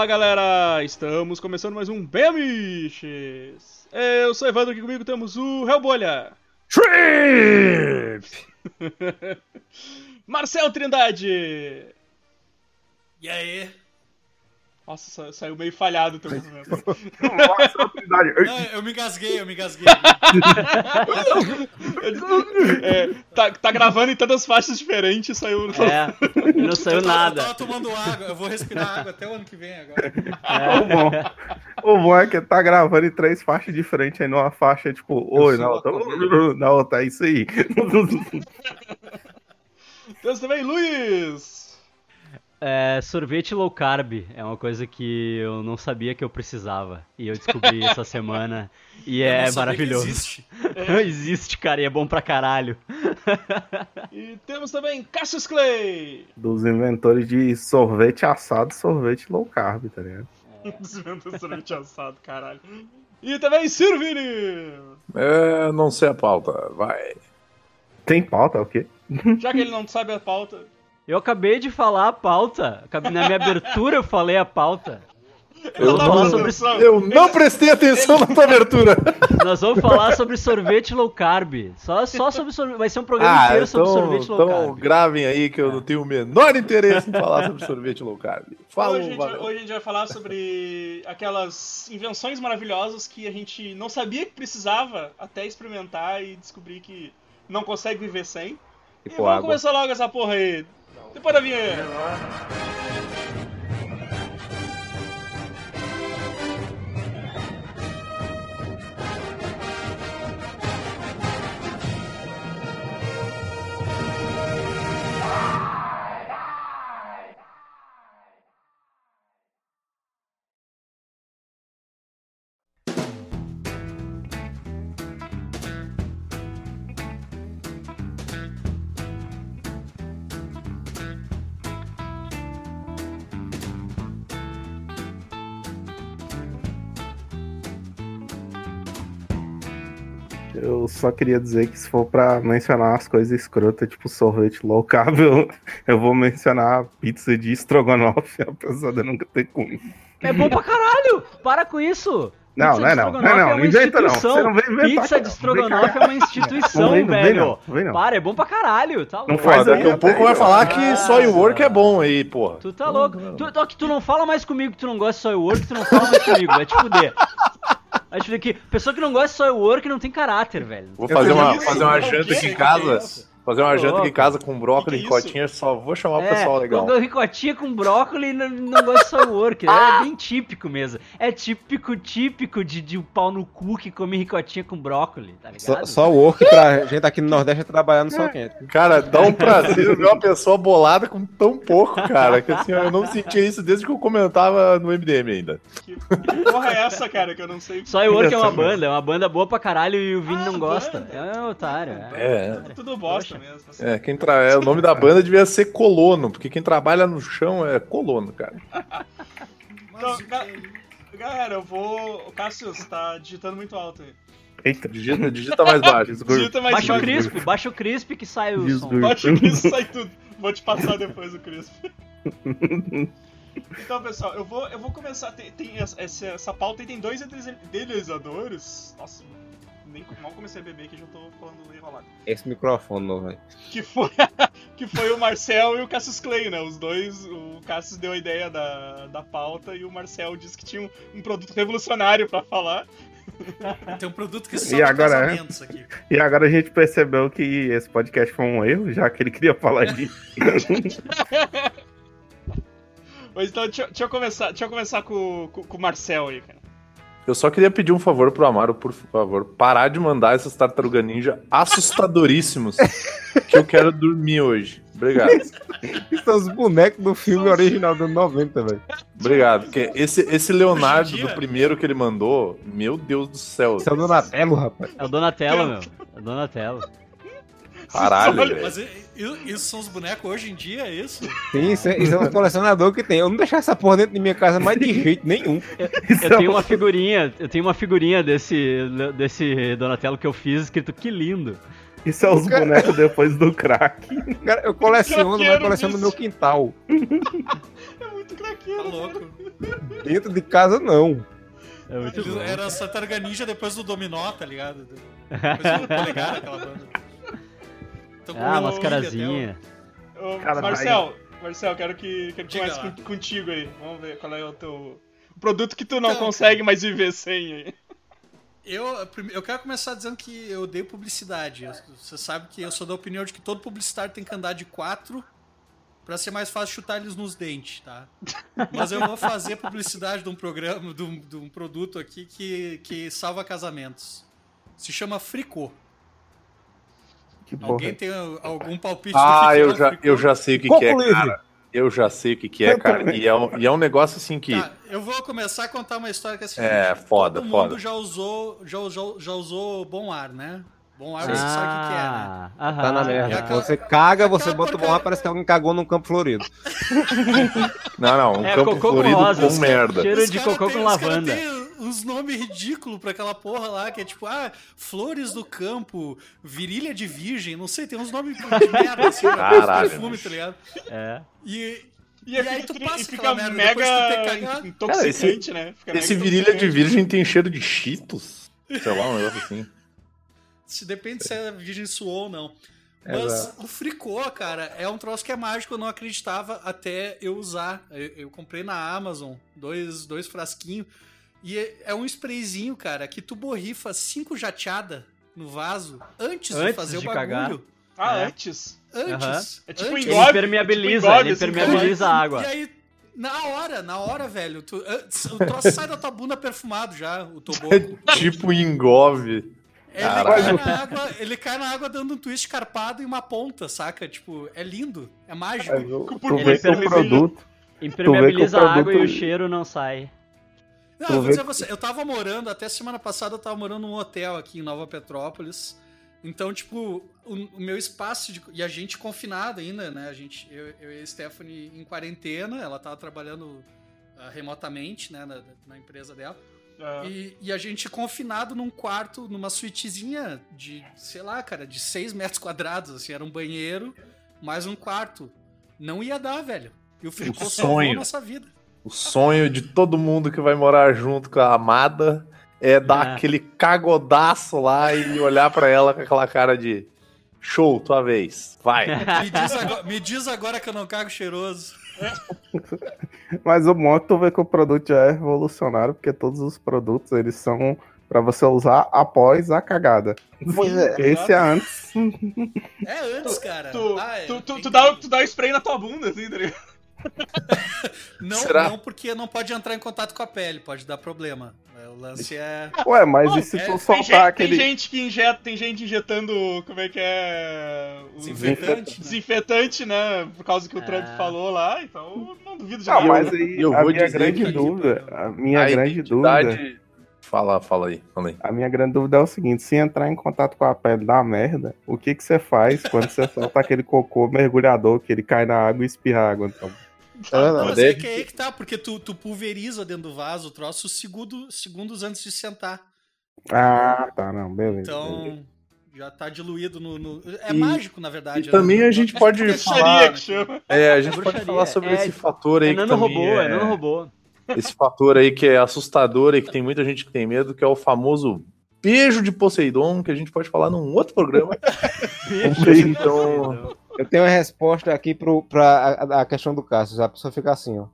Fala galera! Estamos começando mais um Bem Amiches! Eu sou Evandro, aqui comigo temos o Hellbolha! Trip! Marcel Trindade! E aí? Nossa, sa- saiu meio falhado o teu movimento. Eu me engasguei, eu me engasguei. É, tá, tá gravando em tantas faixas diferentes, saiu. É, não saiu Eu tava- nada. Eu tava tomando água, eu vou respirar água até o ano que vem agora. O bom. O bom é que tá gravando em três faixas diferentes aí numa faixa, tipo, oi, na outra, na outra, é isso aí. Temos também Luiz! É, sorvete low carb é uma coisa que eu não sabia que eu precisava. E eu descobri essa semana. E Eu é maravilhoso. existe. Existe, cara, e é bom pra caralho. E temos também Cassius Clay! Dos inventores de sorvete assado, sorvete low carb, tá ligado? Desvendo sorvete assado, caralho. E também Sirvini! É, não sei a pauta, vai. Tem pauta, o quê? Já que ele não sabe a pauta, Eu acabei de falar a pauta. Na minha abertura eu falei a pauta. eu não sobre-. Eu não prestei atenção na tua abertura. Nós vamos falar sobre sorvete low carb. Só, só sobre sorvete. Vai ser um programa Ah, inteiro sobre então, sorvete low então carb. gravem aí que eu não tenho o menor interesse em falar sobre sorvete low carb. Falou, Hoje a, gente, valeu. hoje a gente vai falar sobre aquelas invenções maravilhosas que a gente não sabia que precisava até experimentar e descobrir que não consegue viver sem. E vamos água. começar logo essa porra aí. Depois da vinheta. Só queria dizer que se for pra mencionar as coisas escrotas, tipo sorvete low carb, eu, eu vou mencionar pizza de estrogonofe, apesar de eu nunca ter comido. É bom pra caralho! Para com isso! Não, Pizza não é de não, estrogonofe não, é não, uma não inventa não. Você não vem inventar. Pizza de não. estrogonofe é uma instituição, Não vem, não velho. não, vem não. Para, é bom pra caralho. Tá Não faz daqui a pouco vai falar que Ah, só o work é bom aí, porra. Tu tá louco. Tu, tu, tu não fala mais comigo que tu não gosta de soy work, tu não fala mais comigo. Vai te fuder. Fuder que pessoa que não gosta de soy work não tem caráter, velho. Vou fazer uma, fazer uma janta aqui em Que casa. É? Fazer uma janta aqui em casa com brócolis e que é isso? cotinha, só vou chamar o É, pessoal legal. ricotinha com brócolis e não, não gosta de work. É bem típico mesmo. É típico, típico de, de um pau no cu que come ricotinha com brócolis, tá ligado? Só, só o work pra gente aqui no Nordeste é trabalhar no sol quente. Cara, dá um prazer ver uma pessoa bolada com tão pouco, cara. Que assim, eu não sentia isso desde que eu comentava no MDM ainda. Que, que porra é essa, cara, que eu não sei. Soy work é uma banda, é uma banda boa pra caralho e o Vini Ah, não gosta. banda. É um otário. É. É, É tudo bosta Mesmo. é, quem tra... é, o nome da banda devia ser Colono, porque quem trabalha no chão é colono, cara. Então, ga- galera, eu vou. O Cassius tá digitando muito alto aí. Eita, Digita, digita mais baixo. Digita mais Baixa o baixo. crisp, baixa o crisp que sai o som. Baixa o Crisp sai tudo. Vou te passar depois o Crisp. Então, pessoal, eu vou, eu vou começar. Tem, tem essa, essa, pauta aí tem dois idealizadores. Nossa, nem mal comecei a beber que já tô falando enrolado. Esse microfone novo aí. Que foi, que foi o Marcel e o Cassius Clay, né? Os dois, o Cassius deu a ideia da, da pauta e o Marcel disse que tinha um, um produto revolucionário pra falar. Tem um produto que E só agora é? casamentos aqui. E agora a gente percebeu que esse podcast foi um erro, já que ele queria falar disso. Mas então, deixa, eu- deixa eu começar, deixa eu começar com, com, com o Marcel aí, cara. Eu só queria pedir um favor pro Amaro, por favor, parar de mandar essas tartaruga ninja assustadoríssimos que eu quero dormir hoje. Obrigado. Isso são os bonecos do filme original dos 90, velho. Obrigado. Porque esse, esse Leonardo do primeiro que ele mandou, meu Deus do céu. Isso é o Donatello, rapaz. É o Donatello, meu. É o Donatello. Caralho, Olha, velho. Mas isso são os bonecos hoje em dia, é isso? Sim, isso é, isso é um colecionador que tem. Eu não deixar essa porra dentro de minha casa mais de jeito nenhum. Isso Eu é tenho um- uma figurinha, eu tenho uma figurinha desse, desse Donatello que eu fiz escrito que lindo. Isso é os Cara- bonecos depois do crack. Cara, eu coleciono, mas Craqueiro coleciono no meu quintal. É muito Tá craqueiro. louco. Dentro de casa, não. É. Era a Ninja depois do Dominó, tá ligado? Depois do Polegar, aquela banda. Tô com Ah, mascarazinha. Ô, Cara, Marcel, Marcel, quero que, quero que comece lá. com- contigo aí. Vamos ver qual é o teu. O produto que tu não Então, consegue mais viver sem aí. Eu, eu quero começar dizendo que eu odeio publicidade. Você sabe que eu sou da opinião de que todo publicitário tem que andar de quatro pra ser mais fácil chutar eles nos dentes, tá? Mas eu vou fazer publicidade de um programa, de um, de um produto aqui que, que salva casamentos. Se chama Fricô. Que porra. Alguém tem algum palpite Ah, é eu já, eu já sei o que, que é, livre. cara. Eu já sei o que, que é, cara. E é, um, e é um negócio assim que. Tá, eu vou começar a contar uma história que é a seguinte, É, foda, todo foda. mundo já usou, já, usou, já usou bom ar, né? Bom ar você sabe o que, que é, né? Ah, Tá na aham. merda. É aquela- Você caga, você bota o bom ar, parece que alguém cagou num campo florido. Não, não, um É, campo cocô com florido rosas. com merda. Cheiro de cocô tem- com lavanda. Uns nomes ridículos pra aquela porra lá, que é tipo, ah, flores do campo, virilha de virgem, não sei, tem uns nomes de merda assim, Caralho, perfume, tá ligado? É. E, E, E aí fica, tu passa e fica merda, mega depois tu tem que cagar. intoxicante, né? Fica Esse virilha de intoxicante. virgem tem cheiro de cheetos? Sei lá, um negócio assim. se depende se a virgem suou ou não. Mas o fricô, cara, é um troço que é mágico, eu não acreditava até eu usar. Eu, eu comprei na Amazon dois, dois frasquinhos. E é, é um sprayzinho, cara, que tu borrifa cinco jateadas no vaso antes, de Antes fazer de o bagulho. cagar. Ah, É. antes. Antes. É tipo antes. engove. Ele impermeabiliza, tipo ele assim, impermeabiliza a água. E aí, na hora, na hora, velho, tu, antes- o troço sai da tua bunda perfumado já, o toboco. tipo engove. Ele Caralho. cai, na água, ele cai na água dando um twist carpado e uma ponta, saca? Tipo, é lindo, é mágico. Por tu que vê que o produto. Impermeabiliza Tu a água e o cheiro não sai. Não, eu vou dizer você, eu tava morando, até semana passada eu tava morando num hotel aqui em Nova Petrópolis. Então, tipo, o, o meu espaço de, e a gente confinado ainda, né? A gente, eu, eu e a Stephanie em quarentena, ela tava trabalhando ah, remotamente, né, na, na empresa dela. Ah, E, e a gente confinado num quarto, numa suítezinha de, sei lá, cara, de 6 metros quadrados, assim, era um banheiro, mais um quarto. Não ia dar, velho. E o Fricô salvou sonho. a nossa vida. O sonho de todo mundo que vai morar junto com a amada é dar Ah. aquele cagodaço lá e olhar pra ela com aquela cara de show, tua vez. Vai. Me diz, agora, me diz agora que eu não cago cheiroso. Mas o bom é que tu vê que o produto já é revolucionário, porque todos os produtos eles são pra você usar após a cagada. Pois é. Esse é antes. É antes, cara. tu, Ah, é- tu, tu, é tu dá, tu dá o spray na tua bunda, assim, tá ligado? Não, Será? não, porque não pode entrar em contato com a pele, pode dar problema. É, O lance é. Ué, mas e se é- tu Tem soltar gente, aquele. tem gente que injeta, tem gente injetando, como é que é? O Desinfetante. né? desinfetante, né? Por causa que o Trump Ah. falou lá, então não duvido de Ah, nada. mas aí eu a vou minha dizer grande dúvida, a minha A grande identidade- dúvida, Fala, fala aí, fala aí. a minha grande dúvida é o seguinte, se entrar em contato com a pele da merda, o que que você faz quando você solta aquele cocô mergulhador que ele cai na água e espirra água? Então, É Não, mas é que é aí que tá, porque tu, tu pulveriza dentro do vaso o troço segundo, segundos antes de sentar. ah, tá, não, beleza. Então, já tá diluído no. no- É E- mágico, na verdade. E também né? a gente pode Bruxaria falar. que chama. É, a gente pode Bruxaria, falar sobre é- esse fator aí É que nano também robô, é é, nano robô. esse fator aí que é assustador e que tem muita gente que tem medo, que é o famoso beijo de Poseidon, que a gente pode falar num outro programa. Então, Eu tenho uma resposta aqui pro, pra a, a questão do Cássio. A pessoa fica assim, ó.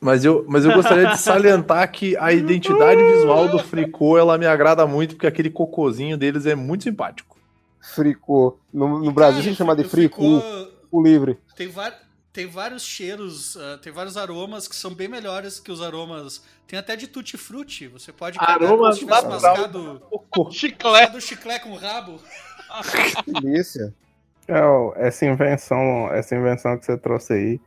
mas eu, mas eu gostaria de salientar que a identidade visual do Fricô, ela me agrada muito, porque aquele cocôzinho deles é muito simpático. Fricô. No, no Brasil se chama de fricô o livre. Tem, tem vários cheiros, ah, tem vários aromas que são bem melhores que os aromas. Tem até de tutti-frutti. Você pode cagar como Aroma se tivesse natural. mascado. Chiclete. mascado chiclete com rabo. Delícia. É, essa invenção, essa invenção que você trouxe aí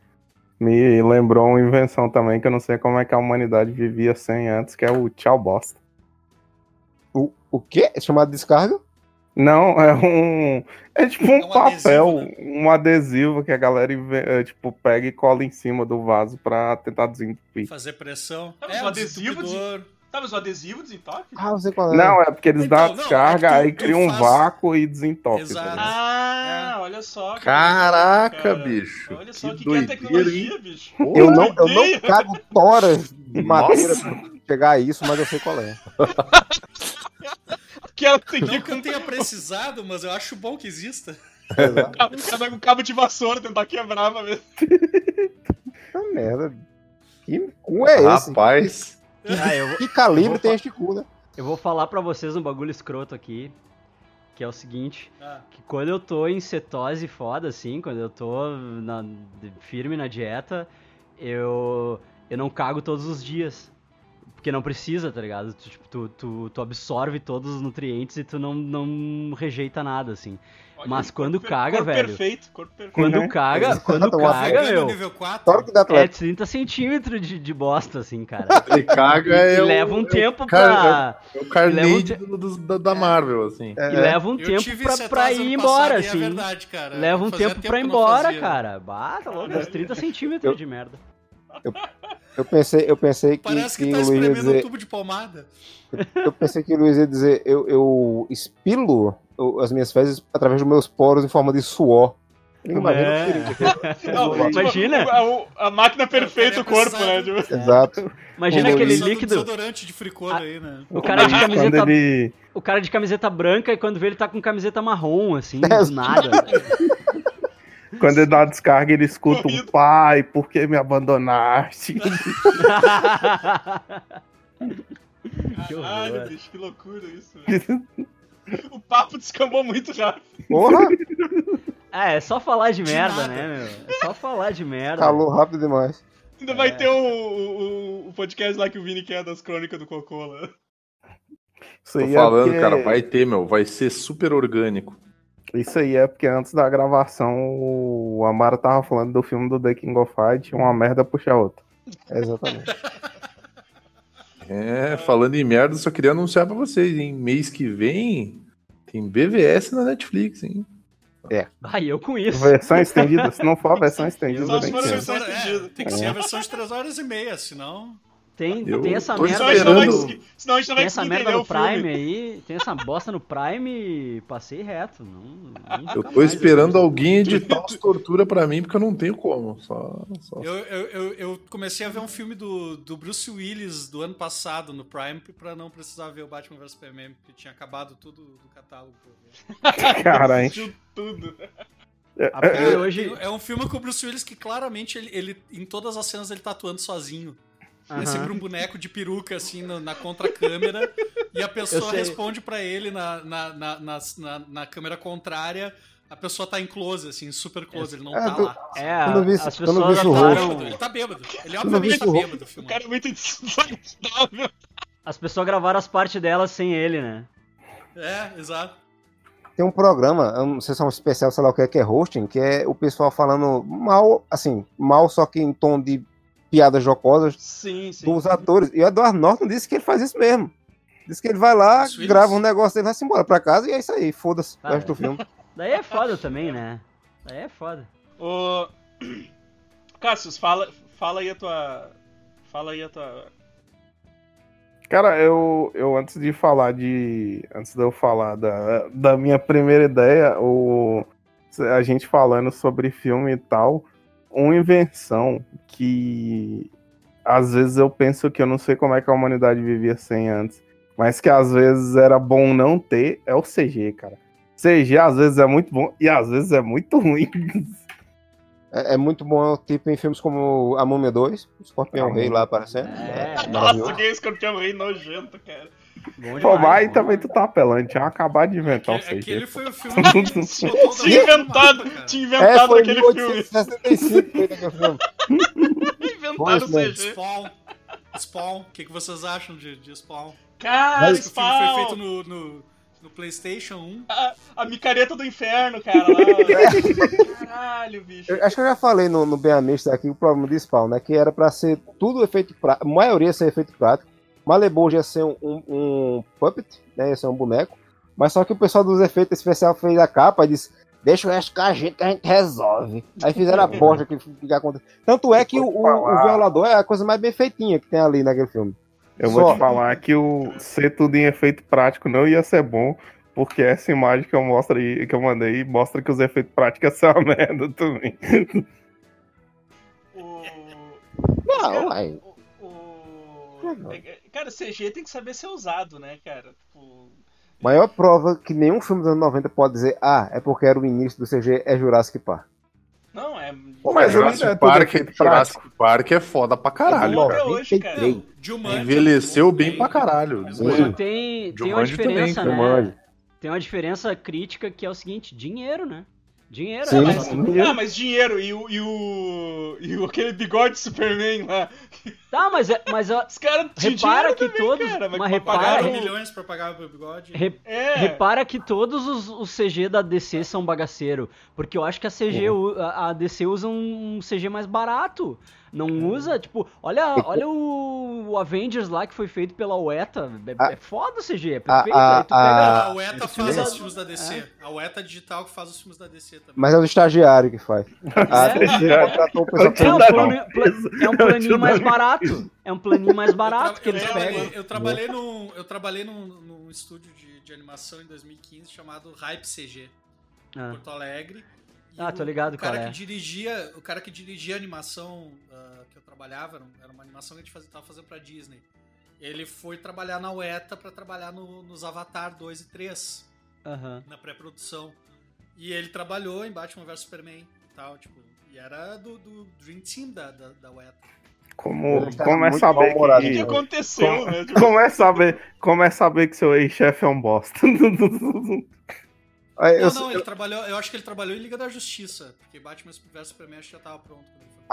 me lembrou uma invenção também que eu não sei como é que a humanidade vivia sem antes, que é o tchau bosta. O, o quê? É chamado descarga? Não, é um. É tipo um, um papel, adesivo, um adesivo que a galera é, tipo, pega e cola em cima do vaso pra tentar desentupir. Fazer pressão. É, o um adesivo de- desentupidor. Tá, mas o adesivo desentope? Ah, não sei qual é. Não, é porque eles Então, dão a não, descarga, é aí cria um vácuo e desentope. Exato. tá? Ah, olha só. Caraca, cara. bicho. Olha só Que que, que é tecnologia, bicho. Eu não, eu não cago toras de madeira Nossa. pra chegar a isso, mas eu sei qual é. Que ela tem Não que eu tenha precisado, mas eu acho bom que exista. Exato. cada com um cabo de vassoura tentar quebrar pra ver. Puta merda. Que cu é esse? Rapaz. Ah, eu, vou- Que calibre vou tem este cu, né? eu vou falar pra vocês um bagulho escroto aqui. Que é o seguinte. Ah, Que quando eu tô em cetose foda, assim, quando eu tô na- firme na dieta, eu, eu não cago todos os dias. Porque não precisa, tá ligado? Tu, tipo, tu, tu, tu absorve todos os nutrientes e tu não, não rejeita nada, assim. Olha, Mas quando per- caga, corpo velho. perfeito, corpo perfeito. Quando Uhum. caga, quando caga, meu, nível 4. Só que dá é atleta. 30 centímetros de, de bosta, assim, cara. Ele caga é E leva um é o tempo cara- pra. É o Leva um Carnage te- do- do- da, da Marvel, assim. É, E leva um Eu tempo pra, pra ir embora, e assim. É verdade, cara. Leva um tempo pra ir embora, fazia. cara. Bah, tá louco, uns 30 centímetros de merda. Eu pensei, eu pensei que, Parece que, que tá o Luiz ia espremendo um dizer. tubo de pomada. Eu pensei que o Luiz ia dizer, eu, eu espilo as minhas fezes através dos meus poros em forma de suor. Imagina É. Não, tipo, Imagina. A, a máquina perfeita o queria corpo, né? precisar Tipo, Exato. Imagina O aquele do líquido. desodorante de fricô aí, né? O cara de camiseta. ele, O cara de camiseta branca e quando vê ele tá com camiseta marrom, assim, É, do nada. Quando ele dá a descarga, ele escuta um pai, por que me abandonaste? Caralho, bicho, que loucura isso. velho. o papo descambou muito rápido. Porra, é, é só falar de De merda, nada. né, meu? É só falar de merda. calou rápido demais. Ainda vai ter o, o, o podcast lá que o Vini quer das crônicas do Cocô lá. Isso Tô aí, falando, é porque, cara, vai ter, meu. Vai ser super orgânico. Isso aí é porque antes da gravação o Amaro tava falando do filme do The King of Fight, uma merda puxa a outra. Exatamente. É, falando em merda, só queria anunciar pra vocês, hein? Mês que vem tem BVS na Netflix, hein? Ai, eu com isso. Versão estendida, se não for a versão estendida, se que for a ser. versão- É, estendida. tem que ser a versão de 3 horas e meia, senão. Tem, Eu tem essa merda. Senão a gente não vai esperando- conseguir, senão a gente não Tem vai essa conseguir merda entender no o filme. Prime aí, tem essa bosta no Prime e passei reto. Não, Eu tô esperando eu- alguém editar as torturas pra mim, porque eu não tenho como. Só, só... Eu, eu, eu, eu comecei a ver um filme do, do Bruce Willis do ano passado no Prime pra não precisar ver o Batman vs Superman, porque tinha acabado tudo do catálogo. pra eu ver. Cara, hein? De tudo. Até É, hoje. é um filme com o Bruce Willis que claramente ele, ele- em todas as cenas ele tá atuando sozinho. É Aham. sempre um boneco de peruca, assim, na, na contracâmera, e a pessoa responde pra ele na, na, na, na, na- na câmera contrária. A pessoa tá em close, assim, super close, ele não É, tá tu- lá. É, Quando vi- as quando eu vi pessoas esse Ele tá rosto- bêbado, ele tá Quando obviamente tá bêbado, O cara é muito desagradável. As pessoas gravaram as partes delas sem ele, né? É, exato. Tem um programa, eu não sei se é um especial, sei lá o que é, que é hosting, que é o pessoal falando mal, assim, mal, só que em tom de piadas jocosas Sim, sim. dos atores. E o Edward Norton disse que ele faz isso mesmo. Disse que ele vai lá, grava um negócio e vai se embora pra casa e é isso aí, foda-se o Ah, resto do é. filme. Daí é foda também, né? Daí é foda. Ô... Cassius, fala, fala aí a tua. Fala aí a tua. Cara, eu, eu antes de falar de. Antes de eu falar da, da minha primeira ideia, o, a gente falando sobre filme e tal, uma invenção que às vezes eu penso que eu não sei como é que a humanidade vivia sem antes, mas que às vezes era bom não ter, é o CG, cara. CG às vezes é muito bom e às vezes é muito ruim. É, é muito bom, tipo, em filmes como A Múmia 2, o Escorpião Rei lá aparecendo. É. Nossa, maravilhoso. que escorpião rei nojento, cara. Bom Pô, demais, mas bom também tu tá apelando, tinha acabado de inventar o Aquele, CG. aquele foi o filme que Tinha inventado, tinha É, inventado foi em aquele filme. 1865 feito aquele filme. Inventaram Foi o. CG. Spawn. Spawn. O que, que vocês acham de, de Spawn? Cara, Esse filme foi Spawn! feito no, no, no PlayStation 1. A, a micareta do inferno, cara. Lá. Caralho, bicho. Eu acho que eu já falei no, no Bem Amista aqui o problema de Spawn, né? Que era pra ser tudo efeito prático, a maioria ia ser efeito prático. Malibu ia ser um, um, um puppet, né? Ia ser um boneco. Mas só que o pessoal dos efeitos especiais fez a capa e disse: Deixa o resto com a gente que a gente resolve. Aí fizeram a bosta que, que aconteceu. Tanto é que o, o, o violador é a coisa mais bem feitinha que tem ali naquele filme. Eu vou Só. te falar que o ser tudo em efeito prático não ia ser bom, porque essa imagem que eu mostro aí, que eu mandei mostra que os efeitos práticos são uma merda também. O... Não, uai. o- o- é- é- Cara, CG tem que saber ser usado, né, cara? Tipo, Maior prova que nenhum filme dos anos 90 pode dizer, ah, é porque era o início do CG, é Jurassic Park. Não, é. Pô, mas Jurassic ainda é Park, efeito Jurassic Park é foda pra caralho, bom cara. hoje, cara. 93. Jumanji Envelheceu é bem pra caralho. Mas tem, tem uma diferença, também, né? Jumanji. Tem uma diferença crítica que é o seguinte, dinheiro, né? Dinheiro. Sim, né? mas, sim. ah, mas dinheiro e o, e o. e o aquele bigode Superman lá. Tá, mas, é- mas Os caras repara dinheiro que também, todos... cara, mas repara, pagar 4 o- milhões pra pagar o bigode. re- É. repara que todos os, os CG da DC são bagaceiro. Porque eu acho que a CG, a, a DC usa um CG mais barato. Não usa, tipo, olha, olha o, o Avengers lá que foi feito pela UETA. É, A- é foda o CG, é a- perfeito. a- Aí tu pega. a- A UETA faz os é- filmes da DC. A UETA digital que faz os filmes da DC também. Mas é o estagiário que faz. A É. DC contratou o pessoal É um, é um planinho mais barato. É um planinho mais barato que eles pegam. Eu trabalhei num, eu trabalhei num, num estúdio de, de animação em 2015 chamado Hype CG, em Ah. Porto Alegre. E Ah, tô ligado o cara qual é. que dirigia, o cara que dirigia a animação ah, que eu trabalhava, era, um- uma animação que a gente fazia, tava fazendo pra Disney. Ele foi trabalhar na UETA pra trabalhar no- nos Avatar 2 e 3 Aham. na pré-produção. E ele trabalhou em Batman vs Superman e tal, tipo, e era do, do Dream Team da, da, da UETA. Como, tá como é saber que que, então. aconteceu, Como- né? Tipo, como é saber como é saber que seu ex-chefe é um bosta? Aí, eu- não, não, ele trabalhou, eu acho que ele trabalhou em Liga da Justiça, porque Batman vs Superman acho que já tava pronto.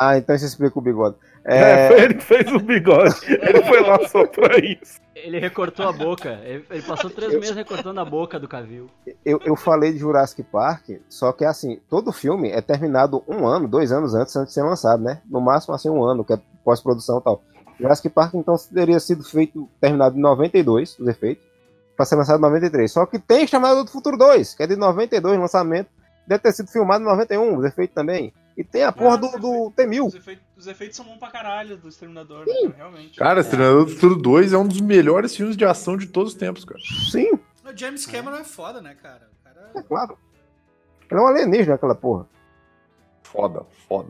Ah, então isso explica o bigode. É, É, foi ele que fez o bigode. Ele foi lá só pra isso. Ele recortou a boca. Ele, ele passou três meses recortando a boca do Cavil. eu, eu falei de Jurassic Park, só que assim, todo filme é terminado um ano, dois anos antes, antes de ser lançado, né? No máximo assim um ano, que é pós-produção e tal. Jurassic Park então teria sido feito, terminado em 92, os efeitos, pra ser lançado em 93. Só que tem Chamado do Futuro 2, que é de 92, lançamento, deve ter sido filmado em 91, os efeitos também. E tem a porra do, do T-1000. os, efeitos, os efeitos são bons pra caralho do Exterminador, né? cara? Realmente. Cara, Exterminador do Futuro 2 é um dos melhores filmes de ação de todos os tempos, cara. Sim, O James Cameron é foda, né, cara? O cara é claro. Ele é um alienígena, aquela porra. Foda, foda.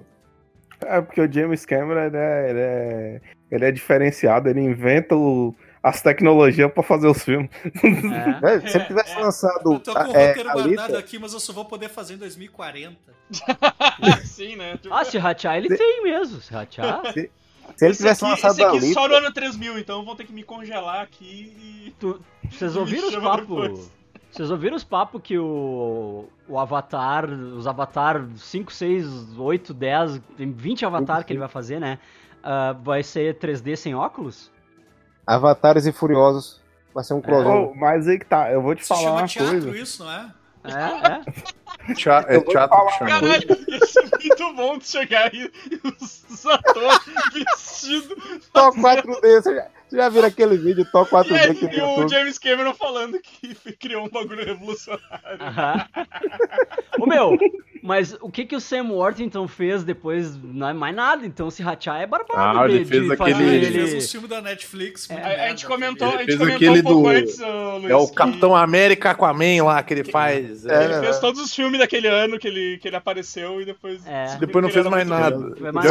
É porque o James Cameron ele é, ele é, ele é diferenciado, ele inventa o- as tecnologias pra fazer os filmes. É. É, se ele tivesse é. lançado Eu tô com o é, roteiro guardado aqui, mas eu só vou poder fazer em 2040. Sim, né? Ah, se ratear, ele tem mesmo. Se ratear. se ele esse tivesse aqui, lançado esse a aqui Alita, só no ano 3000, então vão ter que me congelar aqui e. Tu- vocês ouviram os papos? Vocês ouviram os papos que o, o Avatar, os Avatar 5, 6, 8, 10, tem 20 Avatar que ele vai fazer, né? Ah, vai ser 3D sem óculos? Avatares e Furiosos. Vai ser um crossover. Oh, mas aí que tá, eu vou te Se falar chama uma teatro coisa. isso, não é? É, é. É Eu vou teatro falar que chama. Caralho, ia ser muito bom de chegar aí e os, atores vestidos. Tó 4D, você já, viram aquele vídeo Tó 4D E, que e tem o? James Cameron falando que criou um bagulho revolucionário. Aham. Ô meu, mas o que que o Sam Worthington fez depois? Não é mais nada, então se ratear é barbado Ah, de, ele fez de aquele- fazer ele fez um filme da Netflix. muito A, a gente comentou, Ele a gente fez comentou aquele um pouco do- antes, Luiz, É o que Capitão América Aquaman lá que ele faz. É, Ele né, fez todos os filmes daquele ano que ele, que ele apareceu e depois. É. Depois não fez mais nada. Foi mais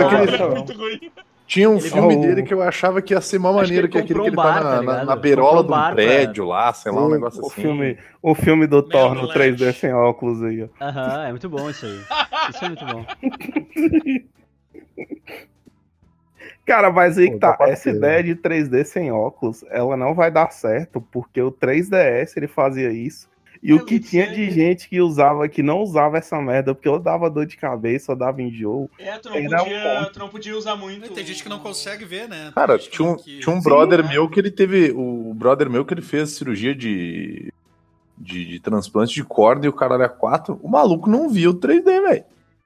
muito ruim. Tinha um Ele filme viu- dele que eu achava que ia ser mó Acho que ele que é aquele que ele um tá na, tá na- beirola de um um bar prédio lá, sei lá, um negócio O assim. filme, o filme do Thor no Land. 3D sem óculos aí, ó. Aham, é muito bom isso aí. Isso é muito bom. Cara, mas aí que tá, tá essa ideia de 3D sem óculos, ela não vai dar certo, porque o 3DS ele fazia isso. E o Eu que tinha de gente que usava, que não usava essa merda, porque ou dava dor de cabeça, ou dava enjoo. É, tu não, é um podia, ponto. tu não podia usar muito. Tem gente que não consegue ver, né? Cara, Tem tinha um, que- tinha um Sim, brother né? meu que ele teve. O brother meu que ele fez cirurgia de. De, de transplante de corda e o caralho é 4. O maluco não via o 3D, velho.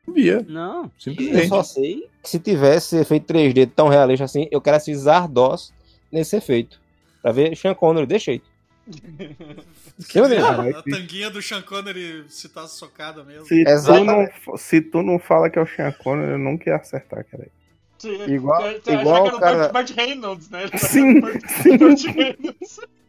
Não via. Não. Eu Simplesmente. só sei que se tivesse efeito 3D tão realista assim, eu quero assistir Zardos nesse efeito. Pra ver Sean Connery, deixei. Eu nem- A, a tanguinha do Sean Connery se tá socada mesmo. Se tu, não, se tu não fala que é o Sean Connery, eu nunca ia acertar, cara. Igual- Você- você igual que era o cara- Reynolds, né? Ele tá Sim, sim. Reynolds.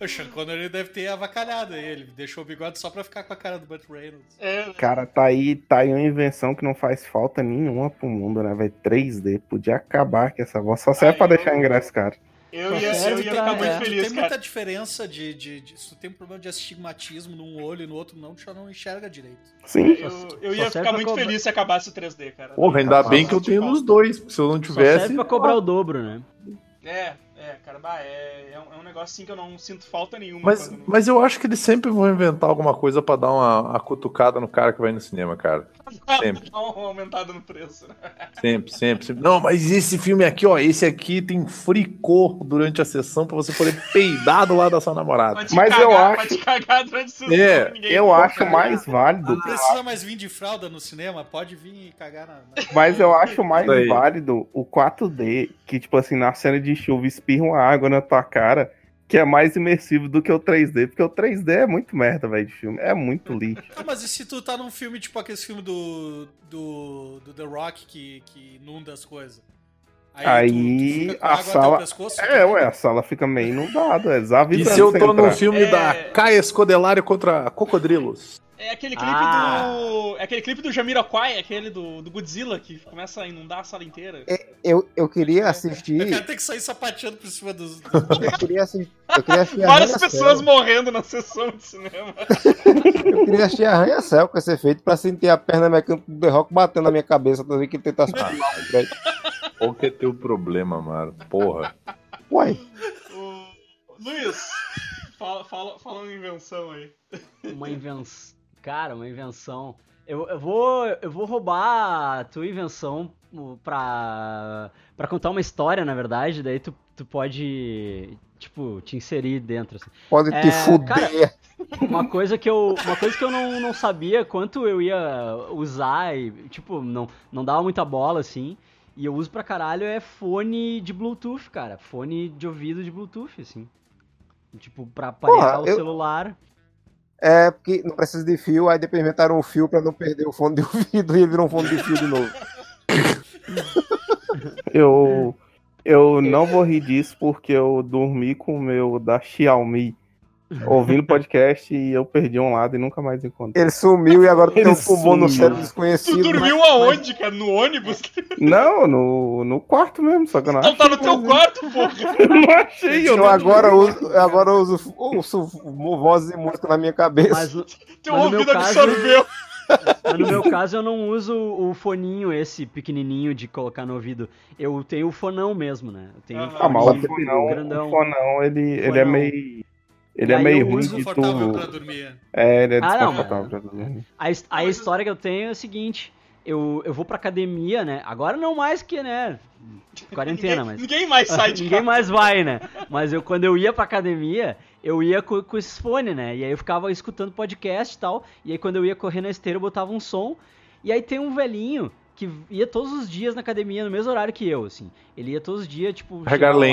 O Sean Connery deve ter avacalhado aí. Ele deixou o bigode só pra ficar com a cara do Burt Reynolds. É, Cara, tá aí, tá aí uma invenção que não faz falta nenhuma pro mundo, né, velho? 3D. Podia acabar com essa voz. Só serve pra eu- deixar ingresso, cara. Eu Só ia, eu ia pra- ficar muito é. Feliz, tem cara. muita diferença de, de, de- Se tu tem um problema de astigmatismo num olho e no outro não, tu já não enxerga direito. Sim. Eu, eu Só ia ficar muito cobrar- feliz se acabasse o 3D, cara. Porra, ainda bem que eu tenho nos dois, porque se eu não Só tivesse. serve pra cobrar o dobro, né? É, é, cara, bah, é, é, um, é um negócio assim que eu não sinto falta nenhuma. Mas, quando- mas eu acho que eles sempre vão inventar alguma coisa pra dar uma, uma cutucada no cara que vai no cinema, cara. sempre. Dá uma aumentada no preço, né? Sempre, sempre, sempre. Não, mas esse filme aqui, ó, esse aqui tem fricô durante a sessão pra você poder peidar do lado da sua namorada. Mas cagar, eu acho- cagar durante sessão, É, Eu acho cagar. mais válido. Não precisa mais vir de fralda no cinema, pode vir e cagar na. na- Mas eu acho mais válido o 4D, que, tipo assim, na cena de chuva espirra uma água na tua cara, que é mais imersivo do que o 3D, porque o 3D é muito merda, velho, de filme. É muito lixo. Ah, mas e se tu tá num filme tipo aquele filme do, do, do The Rock que, que inunda as coisas? Aí, fica com a água até o sala- pescoço, É, tu- ué, a sala fica meio inundada. É E se eu tô entrar. filme É. da Caia Escodelário contra Cocodrilos? É aquele clipe Ah. do. É aquele clipe do Jamiroquai, aquele do, do Godzilla, que começa a inundar a sala inteira. Eu, eu queria assistir. Eu quero ter que sair sapateando por cima dos. Eu queria assistir. Eu queria assistir Várias pessoas morrendo na sessão de cinema. Eu queria assistir Arranha-Céu com esse efeito pra sentir a perna mecânica do The Rock batendo na minha cabeça toda vez que ele tentasse o prédio. Qual que é teu problema, mano? Porra. Uai, O... Luiz, fala, fala, fala uma invenção aí. Uma invenção. Cara, uma invenção. Eu, eu, vou, eu vou roubar a tua invenção pra, pra contar uma história, na verdade. Daí tu, tu pode, tipo, te inserir dentro. assim. pode te É, fuder. cara- Uma coisa que eu, uma coisa que eu não, não sabia quanto eu ia usar e, tipo, não, não dava muita bola, assim. E eu uso pra caralho é fone de Bluetooth, cara. Fone de ouvido de Bluetooth, assim. Tipo, pra aparelhar o eu- celular. É, porque não precisa de fio, aí depois inventaram um fio pra não perder o fone de ouvido e virou um fone de fio de novo. Eu, eu não vou rir disso porque eu dormi com o meu da Xiaomi ouvindo podcast e eu perdi um lado e nunca mais encontrei. Ele sumiu e agora tem Ele um pulmão no sumiu. cérebro Tu desconhecido. dormiu aonde, cara? No ônibus? Não, no, no quarto mesmo, só que eu não achei. tá no teu quarto, porra. Eu não achei, eu Eu não agora uso, agora eu uso, ouço vozes e música na minha cabeça. Mas, Teu Mas ouvido caso- absorveu. mas no meu caso eu não uso o foninho esse pequenininho de colocar no ouvido. Eu tenho o fonão mesmo, né? Eu tenho Aham. Ah, mas o fonão, grandão. o fonão, ele, ele é Fonão. meio. Ele E é meio ruim de Confortável pra tu. dormir. É, ele é Ah, não, desconfortável pra dormir. A, a história que eu tenho é o seguinte: eu, eu vou pra academia, né? Agora não mais que, né? Quarentena, ninguém, mas. ninguém mais sai de Ninguém mais vai, né? Mas eu, quando eu ia pra academia, eu ia com, com esses fones, né? E aí eu ficava escutando podcast e tal. E aí quando eu ia correr na esteira, eu botava um som. E aí tem um velhinho que ia todos os dias na academia, no mesmo horário que eu, assim. Ele ia todos os dias, tipo,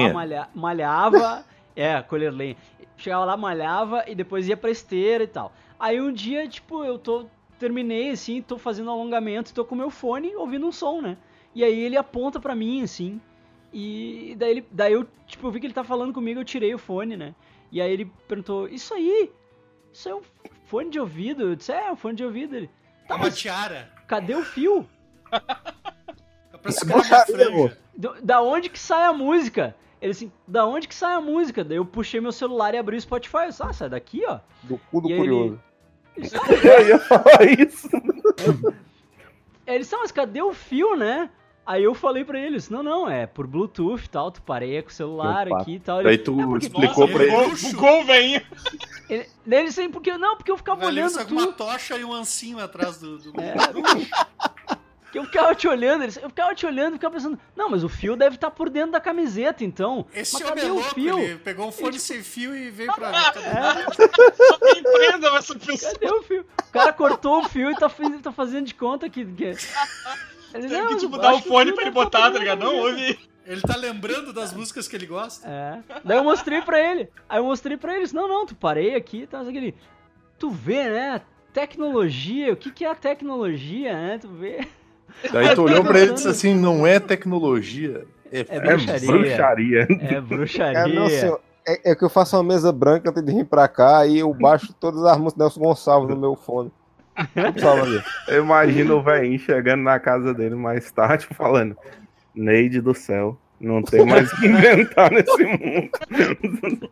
lá, malha- malhava. é, colher lenha. Chegava lá, malhava e depois ia pra esteira e tal. Aí um dia, tipo, eu tô. Terminei, assim, tô fazendo alongamento, tô com meu fone ouvindo um som, né? E aí ele aponta pra mim, assim. E daí, ele, daí eu, tipo, eu vi que ele tá falando comigo, eu tirei o fone, né? E aí ele perguntou, isso aí? Isso é um fone de ouvido? Eu disse, é, um fone de ouvido. Ele, É tá, uma mas tiara. cadê o fio? É pra franja. Do- Da onde que sai a música? Ele assim, da onde que sai a música? Daí eu puxei meu celular e abri o Spotify. Eu disse, ah, sai daqui, ó. Do cu do E curioso. Ele Eu ia falar isso. Ele disse, ah, mas cadê o fio, né? Aí eu falei pra eles, não, não, é por Bluetooth e tal, tu pareia com o celular papo. aqui e tal. Ele, Daí tu É porque- explicou Nossa, pra ele. bugou, bugou o velhinho. ele, daí ele assim, porque não, porque eu ficava ali, olhando tu. com uma tocha e um ancinho atrás do. do... É, que eu ficava te olhando, eles- eu ficava te olhando e ficava pensando, não, mas o fio deve estar por dentro da camiseta, então. Esse mas homem cadê é o louco, fio? ele pegou um fone sem fio e veio pra. É, Alguém prenda essa pessoa. cadê o fio? O cara cortou o fio e tá, tá fazendo de conta que. que... Ele, Tem "Não, que, mas tipo, eu dar o fone pra ele deve botar, tá ligado? Não, camiseta." ouve. Ele tá lembrando das músicas que ele gosta. É. Daí eu mostrei pra ele. Aí eu mostrei pra eles, não, não, tu parei aqui, tá, aquele. Tu vê, né? Tecnologia, o que que é a tecnologia, né? Tu vê. Daí tu olhou pra ele e disse assim: não é tecnologia, é, É bruxaria. bruxaria. É bruxaria. É, não, senhor. É, é que eu faço uma mesa branca antes de vir pra cá e eu baixo todas as músicas do Nelson Gonçalves no meu fone. Eu imagino o velhinho chegando na casa dele mais tarde falando: Neide do céu, não tem mais o que inventar nesse mundo.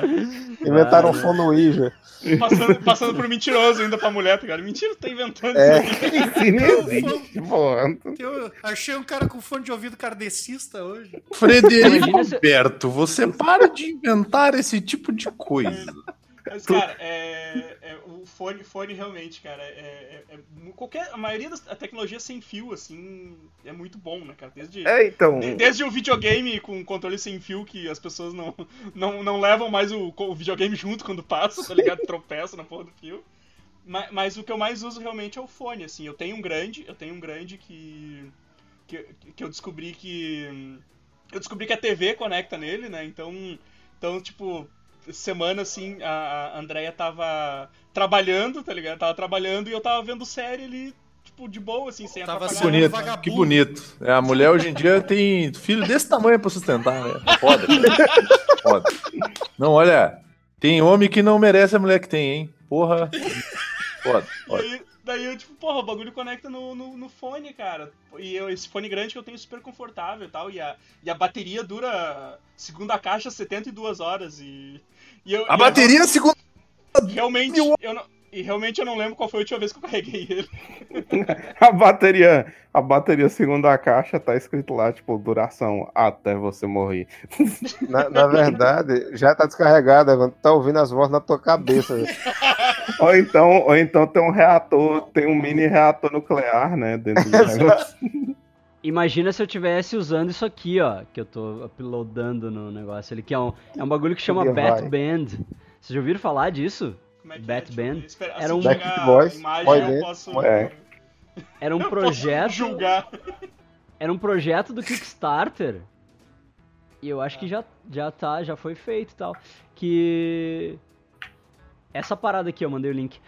Inventaram um Ah, fone Ouija. Passando, passando por mentiroso ainda pra mulher, tá ligado? Mentira, tá inventando É. isso. Eu achei um cara com fone de ouvido kardecista hoje. Frederico Alberto, você para de inventar esse tipo de coisa. Mas, cara, é, é, o fone, fone realmente, cara, é, é- é- qualquer, a maioria da tecnologia sem fio, assim, é muito bom, né, cara? Desde, É, então. de- desde o videogame com controle sem fio, que as pessoas não, não, não levam mais o, o videogame junto quando passa, tá ligado? Tropeça na porra do fio. Mas, mas o que eu mais uso realmente é o fone, assim. Eu tenho um grande, eu tenho um grande que, que, que eu descobri que... Eu descobri que a TV conecta nele, né? Então, então tipo, semana, assim, a, a Andrea tava trabalhando, tá ligado? Tava trabalhando e eu tava vendo série ali, tipo, de boa, assim, sem Tava atrapalhar. Que bonito, vagabundo. que bonito. É, a mulher hoje em dia tem filho desse tamanho pra sustentar, né? Foda. Foda. Não, olha, tem homem que não merece a mulher que tem, hein? Porra. Foda, E foda. aí, daí eu, tipo, porra, o bagulho conecta no, no, no fone, cara. E eu, esse fone grande que eu tenho é super confortável e tal. E a, e a bateria dura, segunda caixa, 72 horas. E eu, A e bateria, segundo. eu, realmente, eu não, e realmente eu não lembro qual foi a última vez que eu carreguei ele. A bateria, a bateria segunda caixa tá escrito lá, tipo, duração até você morrer. Na, na verdade, já tá descarregado, Evandro. Tá ouvindo as vozes na tua cabeça. Ou então, ou então tem um reator, tem um mini reator nuclear, né, dentro do negócio. Imagina se eu tivesse usando isso aqui, ó, que eu tô uploadando no negócio ali, que é um, é um bagulho que chama Vai. Batband. Vocês já ouviram falar disso? Como é que Bat é? Band? ver. Espera, Era assim um- Backstreet Boys, imagem, Band, posso, é. Era um eu projeto. posso julgar. Era um projeto do Kickstarter. E eu acho que já, já tá, já foi feito e tal. Que. Essa parada aqui, eu mandei o link.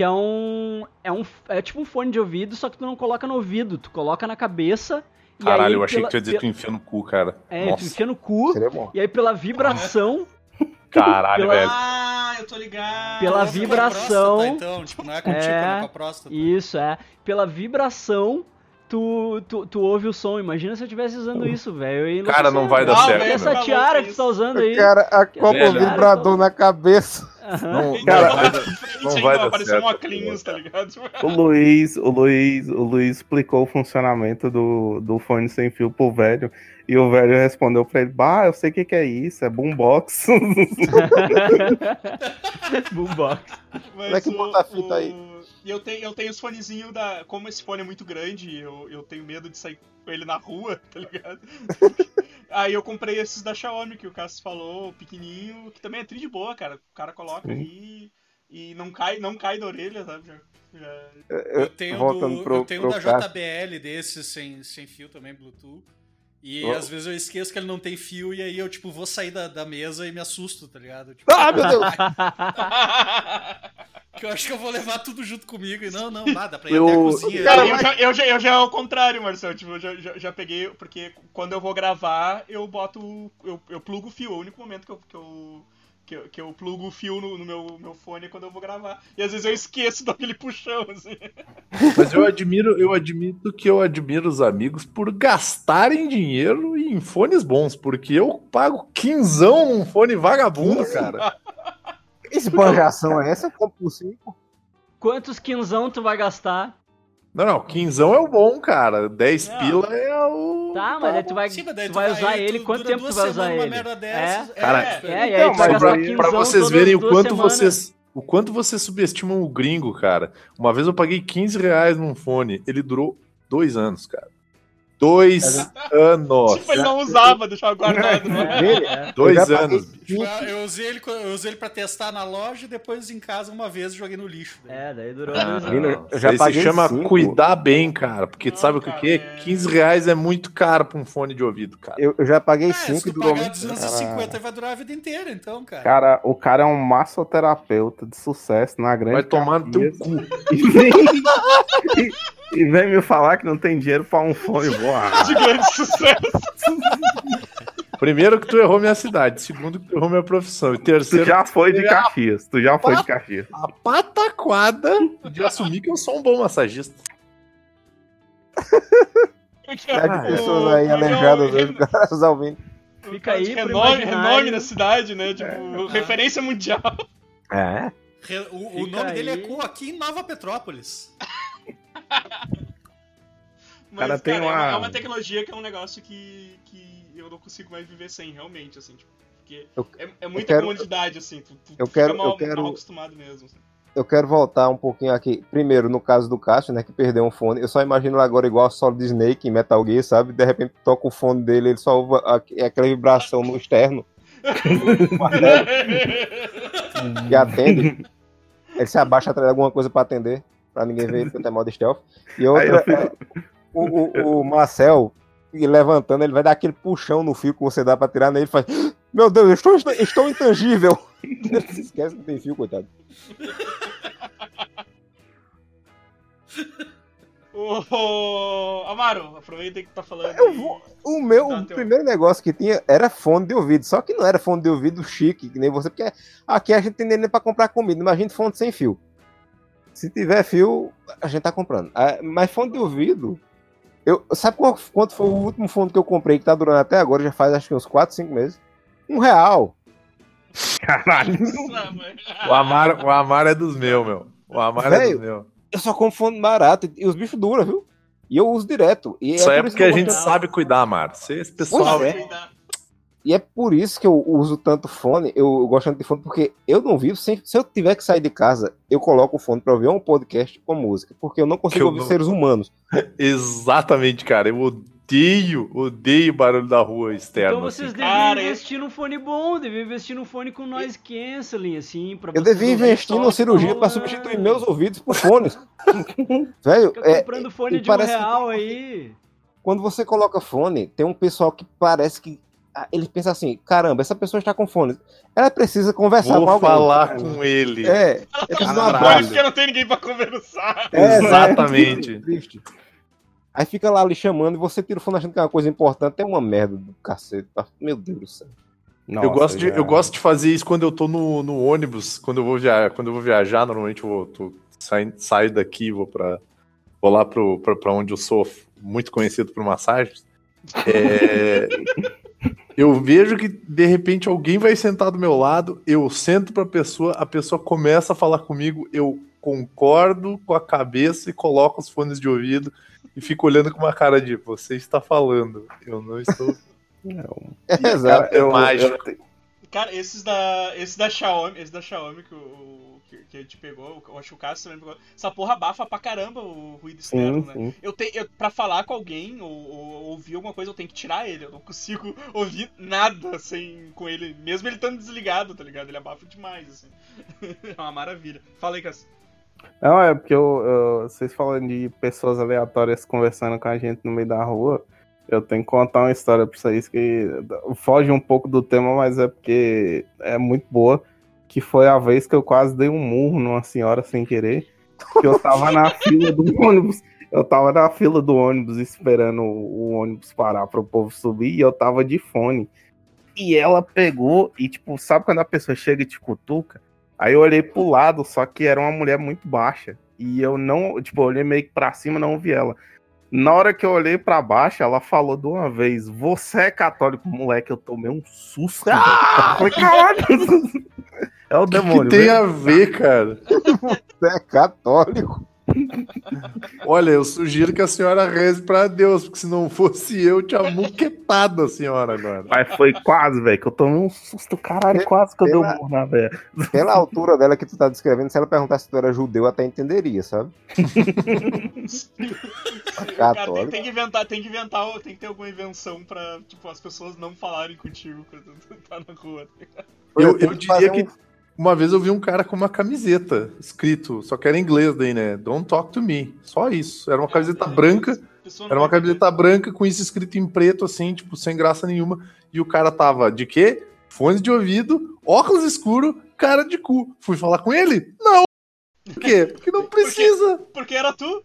Que é um. É um. É tipo um fone de ouvido, só que tu não coloca no ouvido, tu coloca na cabeça. e Caralho, aí eu achei pela- que tu ia dizer que tu enfia no cu, cara. É, tu Nossa, enfia no cu, e aí pela vibração. caralho, pela- velho. Ah, eu tô ligado. Pela Nossa, vibração. próstata, então, tipo, não é contigo, É, é com a próstata. Isso, é. Pela vibração, tu, tu, tu ouve o som. Imagina se eu estivesse usando isso, velho. Cara, não vai dar Não, certo, velho, Essa tiara que tu tá usando aí. Cara, a copa vibrador na cabeça. Não, Então, cara, não vai dar certo. um óculos, tá ligado? O Luiz, o Luiz, o Luiz explicou o funcionamento do, do fone sem fio pro velho. E o velho respondeu pra ele: Bah, eu sei o que, que é isso, é boombox. Boombox. Como é que bota a fita aí? E eu tenho, eu tenho os fonezinhos da. Como esse fone é muito grande, eu, eu tenho medo de sair com ele na rua, tá ligado? Aí eu comprei esses da Xiaomi que o Cassius falou, pequenininho, que também é tri de boa, cara. O cara coloca Sim. aí e não cai, não cai da orelha, sabe? Já, já- Eu tenho, do, pro- eu tenho pro da. JBL desses sem, sem fio também, Bluetooth. E Oh. às vezes eu esqueço que ele não tem fio e aí eu, tipo, vou sair da, da mesa e me assusto, tá ligado? Tipo, Ah, meu Deus! que eu acho que eu vou levar tudo junto comigo e não, não, nada, pra ir Eu- até a cozinha. Cara, eu- já, eu, já, eu já é ao contrário, Marcelo. Tipo, eu já, já, já peguei. Porque quando eu vou gravar, eu boto. Eu, eu plugo o fio. É o único momento que eu. Que eu que eu, que eu plugo o fio no, no meu, meu fone é quando eu vou gravar. E às vezes eu esqueço daquele puxão, assim. Mas eu admiro, eu admito que eu admiro os amigos por gastarem dinheiro em fones bons, porque eu pago quinzão num fone vagabundo, cara. Que esbanjação é essa? Eu compro por cinco. Quantos quinzão tu vai gastar? Não, não, quinzão é o bom, cara. 10 Não. pila é o. Tá, mas aí tu vai, Sim, mas daí tu vai usar aí ele. tu Quanto dura tempo tu duas vai usar semanas ele? Uma merda dessas, É, Cara, é, É, e aí Então, tu vai mas gastar aí- quinzão Pra vocês todas verem o duas quanto semanas. vocês. O quanto vocês subestimam o gringo, cara. Uma vez eu paguei 15 reais num fone. Ele durou dois anos, cara. Dois anos. Tipo, ele não usava, deixava guardado. Né? É. Dois anos. Cinco. eu usei, ele, eu usei ele pra testar na loja e depois em casa uma vez joguei no lixo. daí. É, daí durou Ah, dois anos. eu já se chama cinco. cuidar bem, cara. Porque tu Não, sabe o que, cara, que é? é- 15 reais é muito caro pra um fone de ouvido, cara. Eu, eu já paguei É, se 5 e tu durou pagar muito. 250 vai durar a vida inteira, então, cara. Cara, o cara é um massoterapeuta de sucesso na grande Vai tomar no teu cu. E E vem me falar que não tem dinheiro pra um fone boa. De grande sucesso. Primeiro que tu errou minha cidade, segundo que tu errou minha profissão, e Tu terceiro já foi de Caxias. Tu já foi de Caxias. a pataquada de assumir que eu sou um bom massagista. Tá de pessoas aí aleijadas hoje, caras ouvindo. Fica aí renome, renome na cidade, né? Tipo, referência mundial. É. O, o nome dele aí. ecoa aqui em Nova Petrópolis. Mas, Cara, tem é, uma- é uma tecnologia que é um negócio que, que eu não consigo mais viver sem, realmente, assim, tipo, porque Eu- é, é muita quero- comodidade, assim, tu, tu eu quero- mal, eu quero- mal acostumado mesmo. assim. Eu quero voltar um pouquinho aqui. Primeiro, no caso do Cássio, né, que perdeu um fone. Eu só imagino agora igual a Solid Snake em Metal Gear, sabe? De repente toca o fone dele, ele só ouve é aquela vibração no externo que atende. Ele se abaixa atrás de alguma coisa pra atender, pra ninguém ver ele, porque tem modo stealth. E outra, é, o, o, o Marcel, e levantando, ele vai dar aquele puxão no fio que você dá pra tirar nele e faz. Meu Deus, eu estou, estou intangível. Se esquece que tem fio, coitado. Ô, Amaro, aproveita que tá falando vou- O meu Tá, o teu. primeiro negócio que tinha era fone de ouvido, só que não era fone de ouvido chique, que nem você, porque aqui a gente tem nem pra comprar comida, imagina fone sem fio. Se tiver fio, a gente tá comprando. Ah, Mas fone de ouvido, eu, sabe qual- quanto foi o último fone que eu comprei que tá durando até agora, já faz acho que uns 4, 5 meses? Um real. Caralho. O Amar, o Amar é dos meus, meu. O Amar é Velho, dos meus. Eu só compro fone barato e, os bichos duram, viu? E eu uso direto. E Isso é aí é isso porque que a gente sabe cuidar, Amar. Você, esse pessoal. Pois é. E é por isso que eu uso tanto fone, eu, eu gosto tanto de fone, porque eu não vivo sem. Se eu tiver que sair de casa, eu coloco o fone pra ouvir um podcast com música, porque eu não consigo eu ouvir não- seres humanos. Exatamente, cara. Eu odeio, odeio barulho da rua externo. Então vocês assim. deviam Cara, investir num fone bom, deviam investir num fone com noise canceling, assim, pra Eu devia investir numa cirurgia pra rolando. substituir meus ouvidos por fones. Velho, Fica é, comprando fone de um parece que- real aí. quando você coloca fone, tem um pessoal que parece que. Ele pensa assim: caramba, essa pessoa está com fone. Ela precisa conversar com Vou alguém. falar com ele. É, é. Por isso que não tem ninguém pra conversar. É, Exatamente. né? Triste. Aí fica lá lhe chamando e você tira o fone achando que é uma coisa importante. É uma merda do cacete. tá? Meu Deus do céu. Nossa, eu, gosto de, já- eu gosto de fazer isso quando eu tô no, no ônibus, quando eu vou viajar, quando eu vou viajar, normalmente eu vou tô saindo, saio daqui, vou para vou lá pro, pra, pra onde eu sou muito conhecido por massagens. É, eu vejo que de repente alguém vai sentar do meu lado, eu sento pra pessoa, a pessoa começa a falar comigo, eu concordo com a cabeça e coloco os fones de ouvido e fico olhando com uma cara de você está falando, eu não estou. É, exato. Eu, mágico. eu te- Cara, esses da, esse da Xiaomi, esse da Xiaomi que, o, que, que a gente pegou, eu acho que o Cássio também pegou. Essa porra abafa pra caramba o ruído externo, Sim, né? sim. Eu tenho, eu, pra falar com alguém ou, ou ouvir alguma coisa, eu tenho que tirar ele. Eu não consigo ouvir nada sem, com ele, mesmo ele estando desligado, tá ligado? Ele abafa demais, assim. é uma maravilha. Fala aí, Cássio. Não, é porque eu, eu- vocês falando de pessoas aleatórias conversando com a gente no meio da rua, eu tenho que contar uma história pra vocês que foge um pouco do tema, mas é porque é muito boa. Que foi a vez que eu quase dei um murro numa senhora sem querer. Que eu tava na fila do ônibus. Eu tava na fila do ônibus esperando o, o ônibus parar para o povo subir e eu tava de fone. E ela pegou e, tipo, sabe quando a pessoa chega e te cutuca? Aí eu olhei pro lado, só que era uma mulher muito baixa. E eu não, tipo, eu olhei meio que pra cima, não vi ela. Na hora que eu olhei pra baixo, ela falou de uma vez: Você é católico, moleque? Eu tomei um susto. Eu falei, caralho. É o O que, que demônio. tem velho. a ver, cara? Você é católico. Olha, eu sugiro que a senhora reze pra Deus, porque se não fosse eu, tinha muquetado a senhora agora. Mas foi quase, velho, que eu tomei um susto, caralho, quase que eu dei um Pela- murro na velha. Pela altura dela que tu tá descrevendo, se ela perguntasse se tu era judeu, eu até entenderia, sabe? Cara, tem, Católico. tem que inventar, tem que inventar, tem que ter alguma invenção pra, tipo, as pessoas não falarem contigo quando tu tá na rua. Eu, tenho eu que diria que um- uma vez eu vi um cara com uma camiseta escrito, só que era em inglês daí, né? Don't talk to me. Só isso. Era uma camiseta branca, era uma camiseta branca com isso escrito em preto, assim, tipo, sem graça nenhuma. E o cara tava de quê? Fones de ouvido, óculos escuro, cara de cu. Fui falar com ele? Não! Por quê? Porque não precisa. Porque era tu?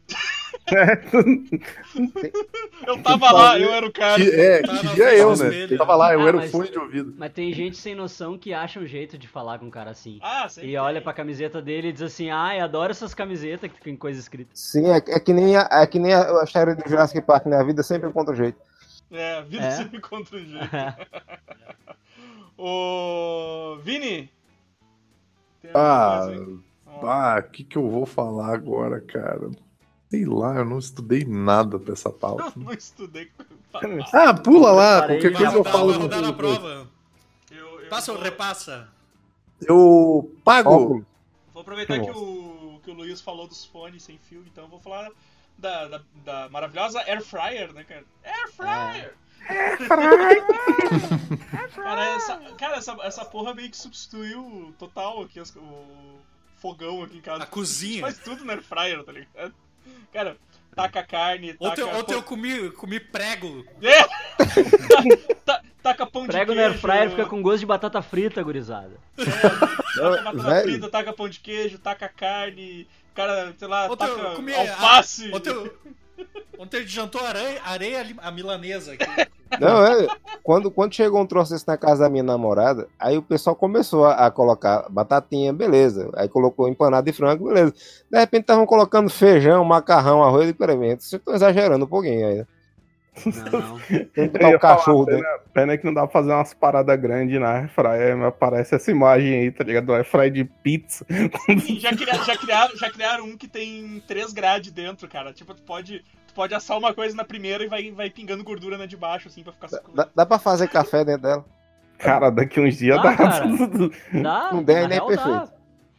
Eu tava lá, eu era o cara. Que, é, que dia frente eu, né? espelho. Tava lá, eu Ah, era o fone de ouvido. Mas tem gente sem noção que acha um jeito de falar com um cara assim. Ah, sempre E olha tem. pra camiseta dele e diz assim, ai, adoro essas camisetas que tem coisa escrita. Sim, é, é que nem a, é que nem a, a história do Jurassic Park, né? A vida sempre encontra jeito. É, a vida É. sempre encontra um jeito. Ô. Vini! Tem Ah, ah, o que que eu vou falar agora, cara? Sei lá, eu não estudei nada pra essa pauta. Eu não estudei. Ah, pula lá, qualquer coisa eu falo. vai no rodar na prova. Eu, eu Passa ou vou, repassa? Eu pago. Vou aproveitar que o, que o Luiz falou dos fones sem fio, então eu vou falar da, da, da maravilhosa Air Fryer, né, cara? Air Fryer! Cara, essa, cara essa, essa porra meio que substituiu total aqui as- o fogão aqui em casa. A cozinha. A gente faz tudo na Air Fryer, tá ligado? Cara, taca carne, taca... Ontem, ontem eu comi, comi prego. É! Ta- taca pão Prego de no queijo. air fryer fica com gosto de batata frita, gurizada. Taca batata Velho. frita, taca pão de queijo, taca carne, cara, sei lá, Ontem eu taca comi alface. A, ontem, eu, ontem gente jantou areia, a milanesa aqui. Não, é. Quando, quando chegou um troço desse na casa da minha namorada, aí o pessoal começou a, a colocar batatinha, beleza. Aí colocou empanado de frango, beleza. De repente estavam colocando feijão, macarrão, arroz e peraí, vocês estão exagerando um pouquinho aí. Né? Não. Tem que o cachorro falar, dentro. Pena que não dá pra fazer umas paradas grandes na airfryer, mas aparece essa imagem aí, tá ligado? Do airfryer de pizza. Já, criaram, já, criaram, já criaram um que tem 3 grades dentro, cara. Tipo, tu pode, tu pode assar uma coisa na primeira e vai, vai pingando gordura na de baixo, assim, pra ficar Dá, dá- dá pra fazer café dentro dela? Cara, daqui uns dias dá. cara. Dá, Não der, nem real perfeito. dá.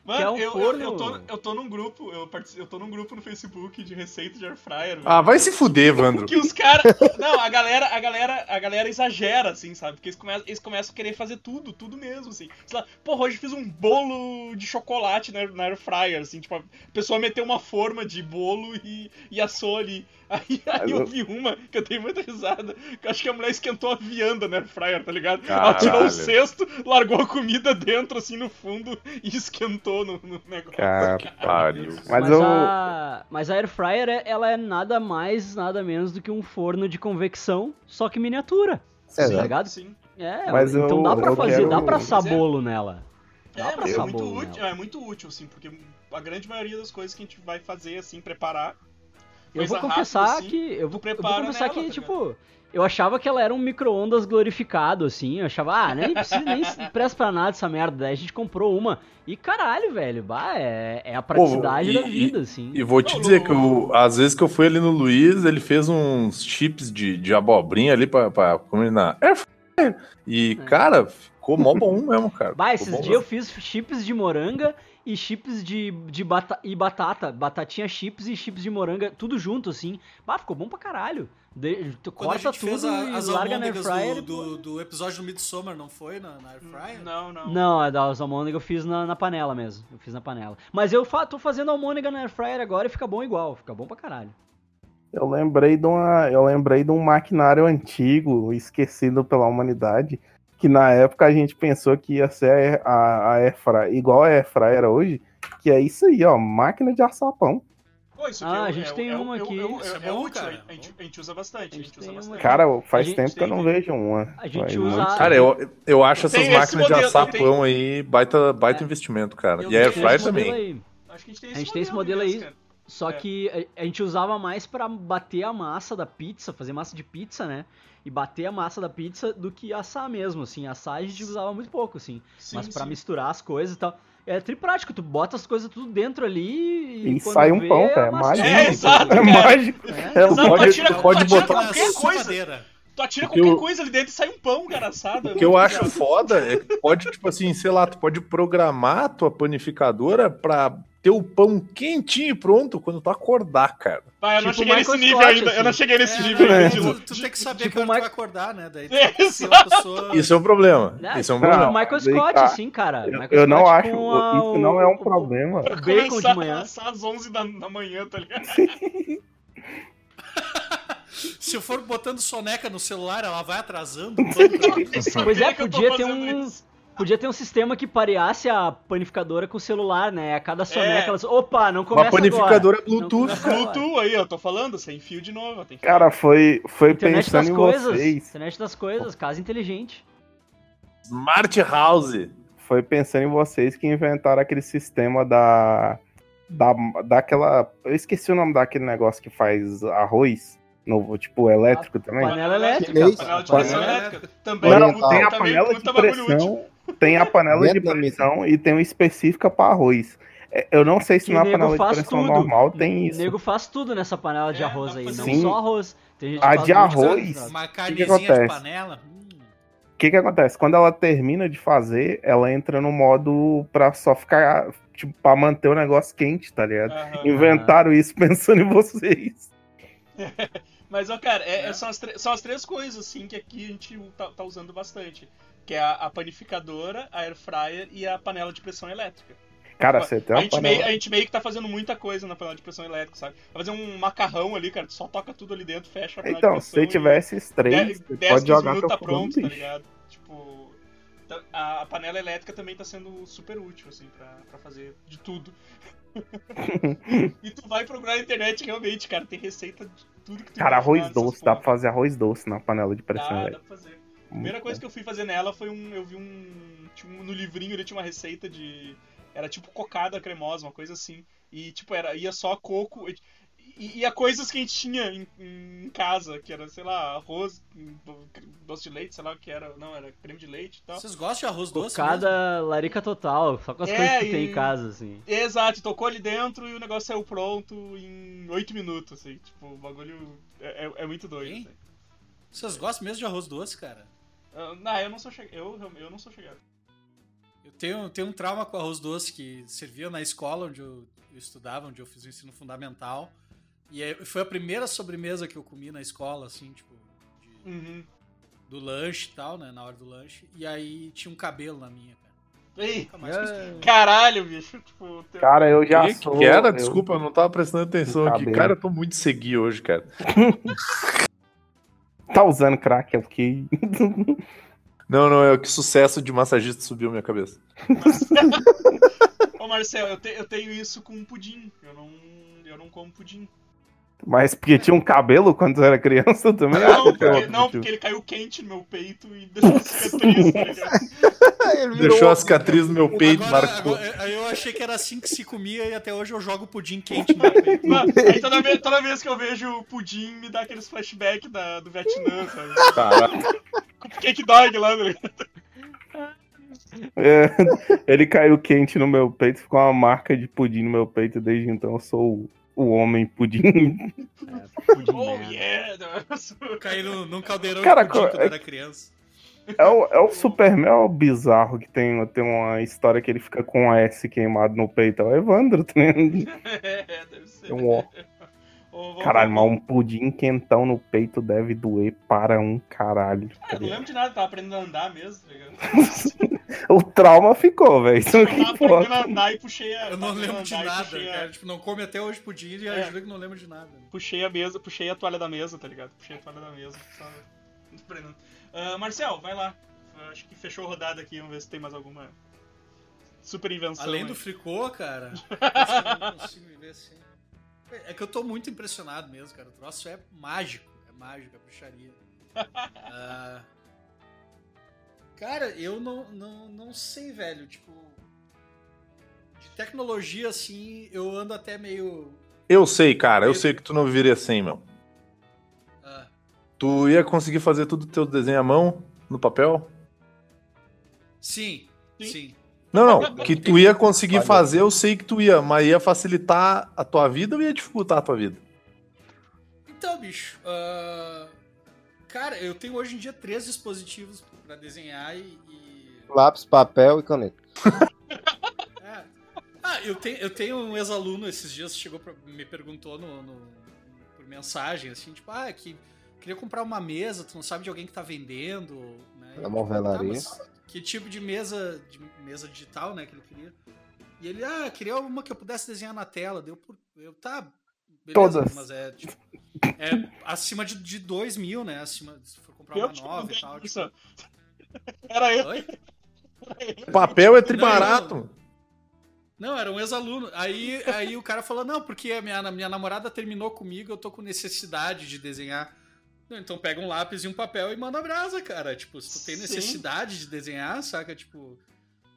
Mano, que é um eu, eu, forno- eu, tô, eu tô num grupo, eu, partici- eu tô num grupo no Facebook de receita de air fryer. Ah, vai se fuder, Evandro. Que os caras. Não, a galera, a galera, a galera exagera, assim, sabe? Porque eles começam, eles começam a querer fazer tudo, tudo mesmo, assim. Sei lá, porra, hoje fiz um bolo de chocolate na, na air fryer, assim, tipo, a pessoa meteu uma forma de bolo e, e assou ali. Aí, aí eu vi uma que eu dei muita risada, que eu acho que a mulher esquentou a vianda na air fryer, tá ligado? Ela tirou o Caralho. cesto, largou a comida dentro, assim, no fundo e esquentou no, no negócio. Cara, Pariu. Mas Mas, eu- a, mas a air fryer, é- ela é nada mais, nada menos do que um forno de convecção, só que miniatura. É, tá né? ligado? Sim. É, Mas então eu- dá pra fazer, quero- dá pra assar é- bolo nela. Dá É, pra mas é assar muito, bolo útil, é muito útil, assim, porque a grande maioria das coisas que a gente vai fazer, assim, preparar. Eu vou confessar rápida, assim, que. Eu vou, eu vou confessar nela, que, tá tipo. Eu achava que ela era um micro-ondas glorificado, assim. Eu achava, ah, nem precisa, nem presta pra nada essa merda. Daí a gente comprou uma. E caralho, velho, bah, é, é a praticidade e- da e- vida, assim. E vou te dizer que eu, às vezes que eu fui ali no Luiz, ele fez uns chips de, de abobrinha ali pra, pra comer na air. E, É. cara, ficou mó bom mesmo, cara. Bah, esses dias eu fiz chips de moranga e chips de, de bata, e batata. Batatinha chips e chips de moranga, tudo junto, assim. Bah, ficou bom pra caralho. De, tu Quando corta tudo a- e as larga na air almôndegas fryer. do, do, do episódio do Midsommar, não foi? Na, na Air Fryer? Não, não. Não, a da almôndega eu fiz na, na panela mesmo. Eu fiz na panela. Mas eu fa tô fazendo almôndega na air fryer agora e fica bom igual. Fica bom pra caralho. Eu lembrei de uma, eu lembrei de um maquinário antigo, esquecido pela humanidade, que na época a gente pensou que ia ser a, a Airfryer, igual a Airfryer hoje, que é isso aí, ó, máquina de assar pão. Pô, isso Ah, é- a gente é- tem é- uma é- aqui. É, é, é é bom, útil, cara. a gente, a gente usa bastante. A A gente, gente usa bastante. Cara, faz gente tempo que eu não vejo uma. A gente usa- muito Cara, eu, eu acho essas máquinas de modelo, assar eu tenho- pão aí baita, baita É. investimento, cara. Eu E a air tenho fryer esse modelo também. aí. Acho que a gente tem A esse gente tem esse modelo modelo mesmo, aí. cara. Só É. que a, a gente usava mais pra bater a massa da pizza, fazer massa de pizza, né? E bater a massa da pizza do que assar mesmo, assim. Assar a gente usava muito pouco, assim. Sim, Mas pra sim. misturar as coisas e tal. É triprático, tu bota as coisas tudo dentro ali e. E sai um vê, pão, cara, a massa mágico. É, exato, É mágico. É. É Exato, lógico. tu atira, tu pode atira botar- qualquer coisa. Tu atira Porque qualquer eu- coisa ali dentro e sai um pão, cara, assado. O que eu acho foda é que tu pode, tipo assim, sei lá, tu pode programar a tua panificadora pra ter o pão quentinho e pronto quando tu acordar, cara. Vai, eu não Tipo cheguei nesse nível Scott, ainda. Eu não assim. cheguei nesse É, nível não, ainda. É. tu, tu tem que saber Tipo que hora tu Mike- vai acordar, né? Daí tu pessoa... Isso é um problema. Né? Isso é um problema. Não, Michael Scott, tá. assim, cara. Eu, eu não acho, a- isso não é um problema. Bacon de manhã. às 11 da, da manhã, tá ligado? Se eu for botando soneca no celular, ela vai atrasando. Pois é, podia ter um. isso. Podia ter um sistema que pareasse a panificadora com o celular, né? A cada soneca, É. elas. Opa, não começa Uma panificadora agora. Bluetooth. Bluetooth aí, eu tô falando, sem fio de novo. Tem fio. Cara, foi, foi Internet pensando em coisas. vocês. Internet das coisas, casa inteligente. Smart House. Foi pensando em vocês que inventaram aquele sistema da. Da, daquela. Eu esqueci o nome daquele negócio que faz arroz. No, tipo, elétrico também. Panela elétrica. Leite. Panela de pressão elétrica. elétrica. Também, Não, tem a também panela de puta bagulho útil. pressão, tem a panela de pressão e tem uma específica para arroz. É, Eu não sei se na panela de pressão tudo. normal tem isso. O nego faz tudo nessa panela de É, arroz dá aí, pra não. Sim. só arroz. Tem gente que A de arroz? Uma que de panela. O que que acontece? Quando ela termina de fazer, ela entra no modo pra só ficar, tipo, pra manter o negócio quente, tá ligado? Aham. Inventaram isso pensando em vocês. Mas, ó, cara, é- É. é- são, as são as três coisas, assim, que aqui a gente tá, tá usando bastante. Que é a, a panificadora, a air fryer e a panela de pressão elétrica. Cara, você tem A gente, meio, panela. a gente meio que tá fazendo muita coisa na panela de pressão elétrica, sabe? Vai fazer um macarrão ali, cara, tu só toca tudo ali dentro, fecha a panela Então, de se tivesse esses três, você 10, pode 15 jogar minutos tá pronto, tá ligado? Tipo, tá- a, a panela elétrica também tá sendo super útil, assim, pra, pra fazer de tudo. e tu vai procurar na internet, realmente, cara, tem receita de tudo que tu Cara, arroz doce, dá pra fazer arroz doce na panela de pressão Dá, dá pra fazer. A primeira coisa que eu fui fazer nela foi um. Eu vi um. Tinha um no livrinho ele tinha uma receita de. Era tipo cocada cremosa, uma coisa assim. E tipo, era, ia só coco. E, e, a coisas que a gente tinha em, em casa, que era, sei lá, arroz, doce de leite, sei lá o que era. Não, era creme de leite e tal. Vocês gostam de arroz doce? mesmo? Cocada larica total, só com as É, coisas que e- tem em casa, assim. Exato, tocou ali dentro e o negócio saiu pronto em 8 minutos, assim. Tipo, o bagulho é, é, é muito doido. Assim. Vocês gostam mesmo de arroz doce, cara? Ah, Não, eu não sou chegado. Eu, eu não sou chegado. Eu tenho, tenho um trauma com arroz doce que servia na escola onde eu, eu estudava, onde eu fiz o ensino fundamental. E foi a primeira sobremesa que eu comi na escola, assim, tipo, de- Uhum. do lanche e tal, né? Na hora do lanche. E aí tinha um cabelo na minha, cara. Ei, Nunca mais consegui. É, caralho, bicho. Tipo, teu- Cara, eu já que, sou. que era? eu- Desculpa, eu não tava prestando atenção aqui. Cabelo. Cara, eu tô muito segui hoje, cara. Tá usando crack, eu fiquei. Não, não, é que sucesso de massagista subiu minha cabeça. Ô Marcel, eu, te- eu tenho isso com pudim. Eu não, eu não como pudim. Mas porque tinha um cabelo quando era criança também? Não, porque, outro não, porque ele caiu quente no meu peito e deixou cicatriz, tá ligado? Deixou a cicatriz no meu peito, Agora- marcou. agora- aí eu achei que era assim que se comia e até hoje eu jogo pudim quente no meu peito. Aí toda vez, toda vez que eu vejo o pudim, me dá aqueles flashbacks da, do Vietnã, sabe? Caralho. Com o cake dog lá, tá ligado? É, ele caiu quente no meu peito, ficou uma marca de pudim no meu peito. Desde então eu sou o, homem pudim. pudim Oh yeah! Caí num, caldeirão Cara, de pudim quando eu era criança. É o, é o Superman é o bizarro que tem, tem uma história que ele fica com um S queimado no peito. É o Evandro, tá? É, deve ser. É um ó. Ô, Caralho, mas um pudim quentão no peito deve doer para um caralho. tá É, não ligado? lembro de nada, tava aprendendo a andar mesmo, tá ligado? O trauma ficou, velho. Eu tava aprendendo a andar e puxei a. Eu não lembro de nada, a- cara. Tipo, não come até hoje pudim e É. ajuda que não lembro de nada. Puxei a mesa, puxei a toalha da mesa, tá ligado? Puxei a toalha da mesa. Só... aprendendo. Ah, Marcel, vai lá. Eu Acho que fechou a rodada aqui, vamos ver se tem mais alguma super invenção. Além aí. do fricô, cara, eu não consigo me ver assim. É que eu tô muito impressionado mesmo, cara. O troço é mágico. É mágico, é bruxaria. Ah, cara, eu não, não, não sei, velho. Tipo, de tecnologia, assim, eu ando até meio. Eu sei, cara, eu sei que tu não viveria sem, meu. ah, Tu ia conseguir fazer tudo teu desenho à mão, no papel? sim, Sim. sim. Não, não, que tu ia conseguir Olha. fazer, eu sei que tu ia, mas ia facilitar a tua vida ou ia dificultar a tua vida? Então, bicho, ah, cara, eu tenho hoje em dia três dispositivos pra desenhar e- e Lápis, papel e caneta. É. Ah, eu tenho, eu tenho um ex-aluno esses dias chegou pra, me perguntou no, no- por mensagem assim, tipo, ah, que queria comprar uma mesa, tu não sabe de alguém que tá vendendo, né? É uma alvenaria. mas que tipo de mesa, de mesa digital, né, que ele queria? E ele, ah, queria uma que eu pudesse desenhar na tela, deu por, eu tá, beleza, Todas. mas é tipo, é acima de, de 2 mil, né, acima, se for comprar Eu uma nova e tal. isso. Tipo, Era eu. Oi? Papel é tribarato. Não, era um ex-aluno. Aí, aí o cara falou: Não, porque a minha, minha namorada terminou comigo, eu tô com necessidade de desenhar. Não, então pega um lápis e um papel e manda brasa, cara. Tipo, se tu tem Sim. necessidade de desenhar, saca? Tipo,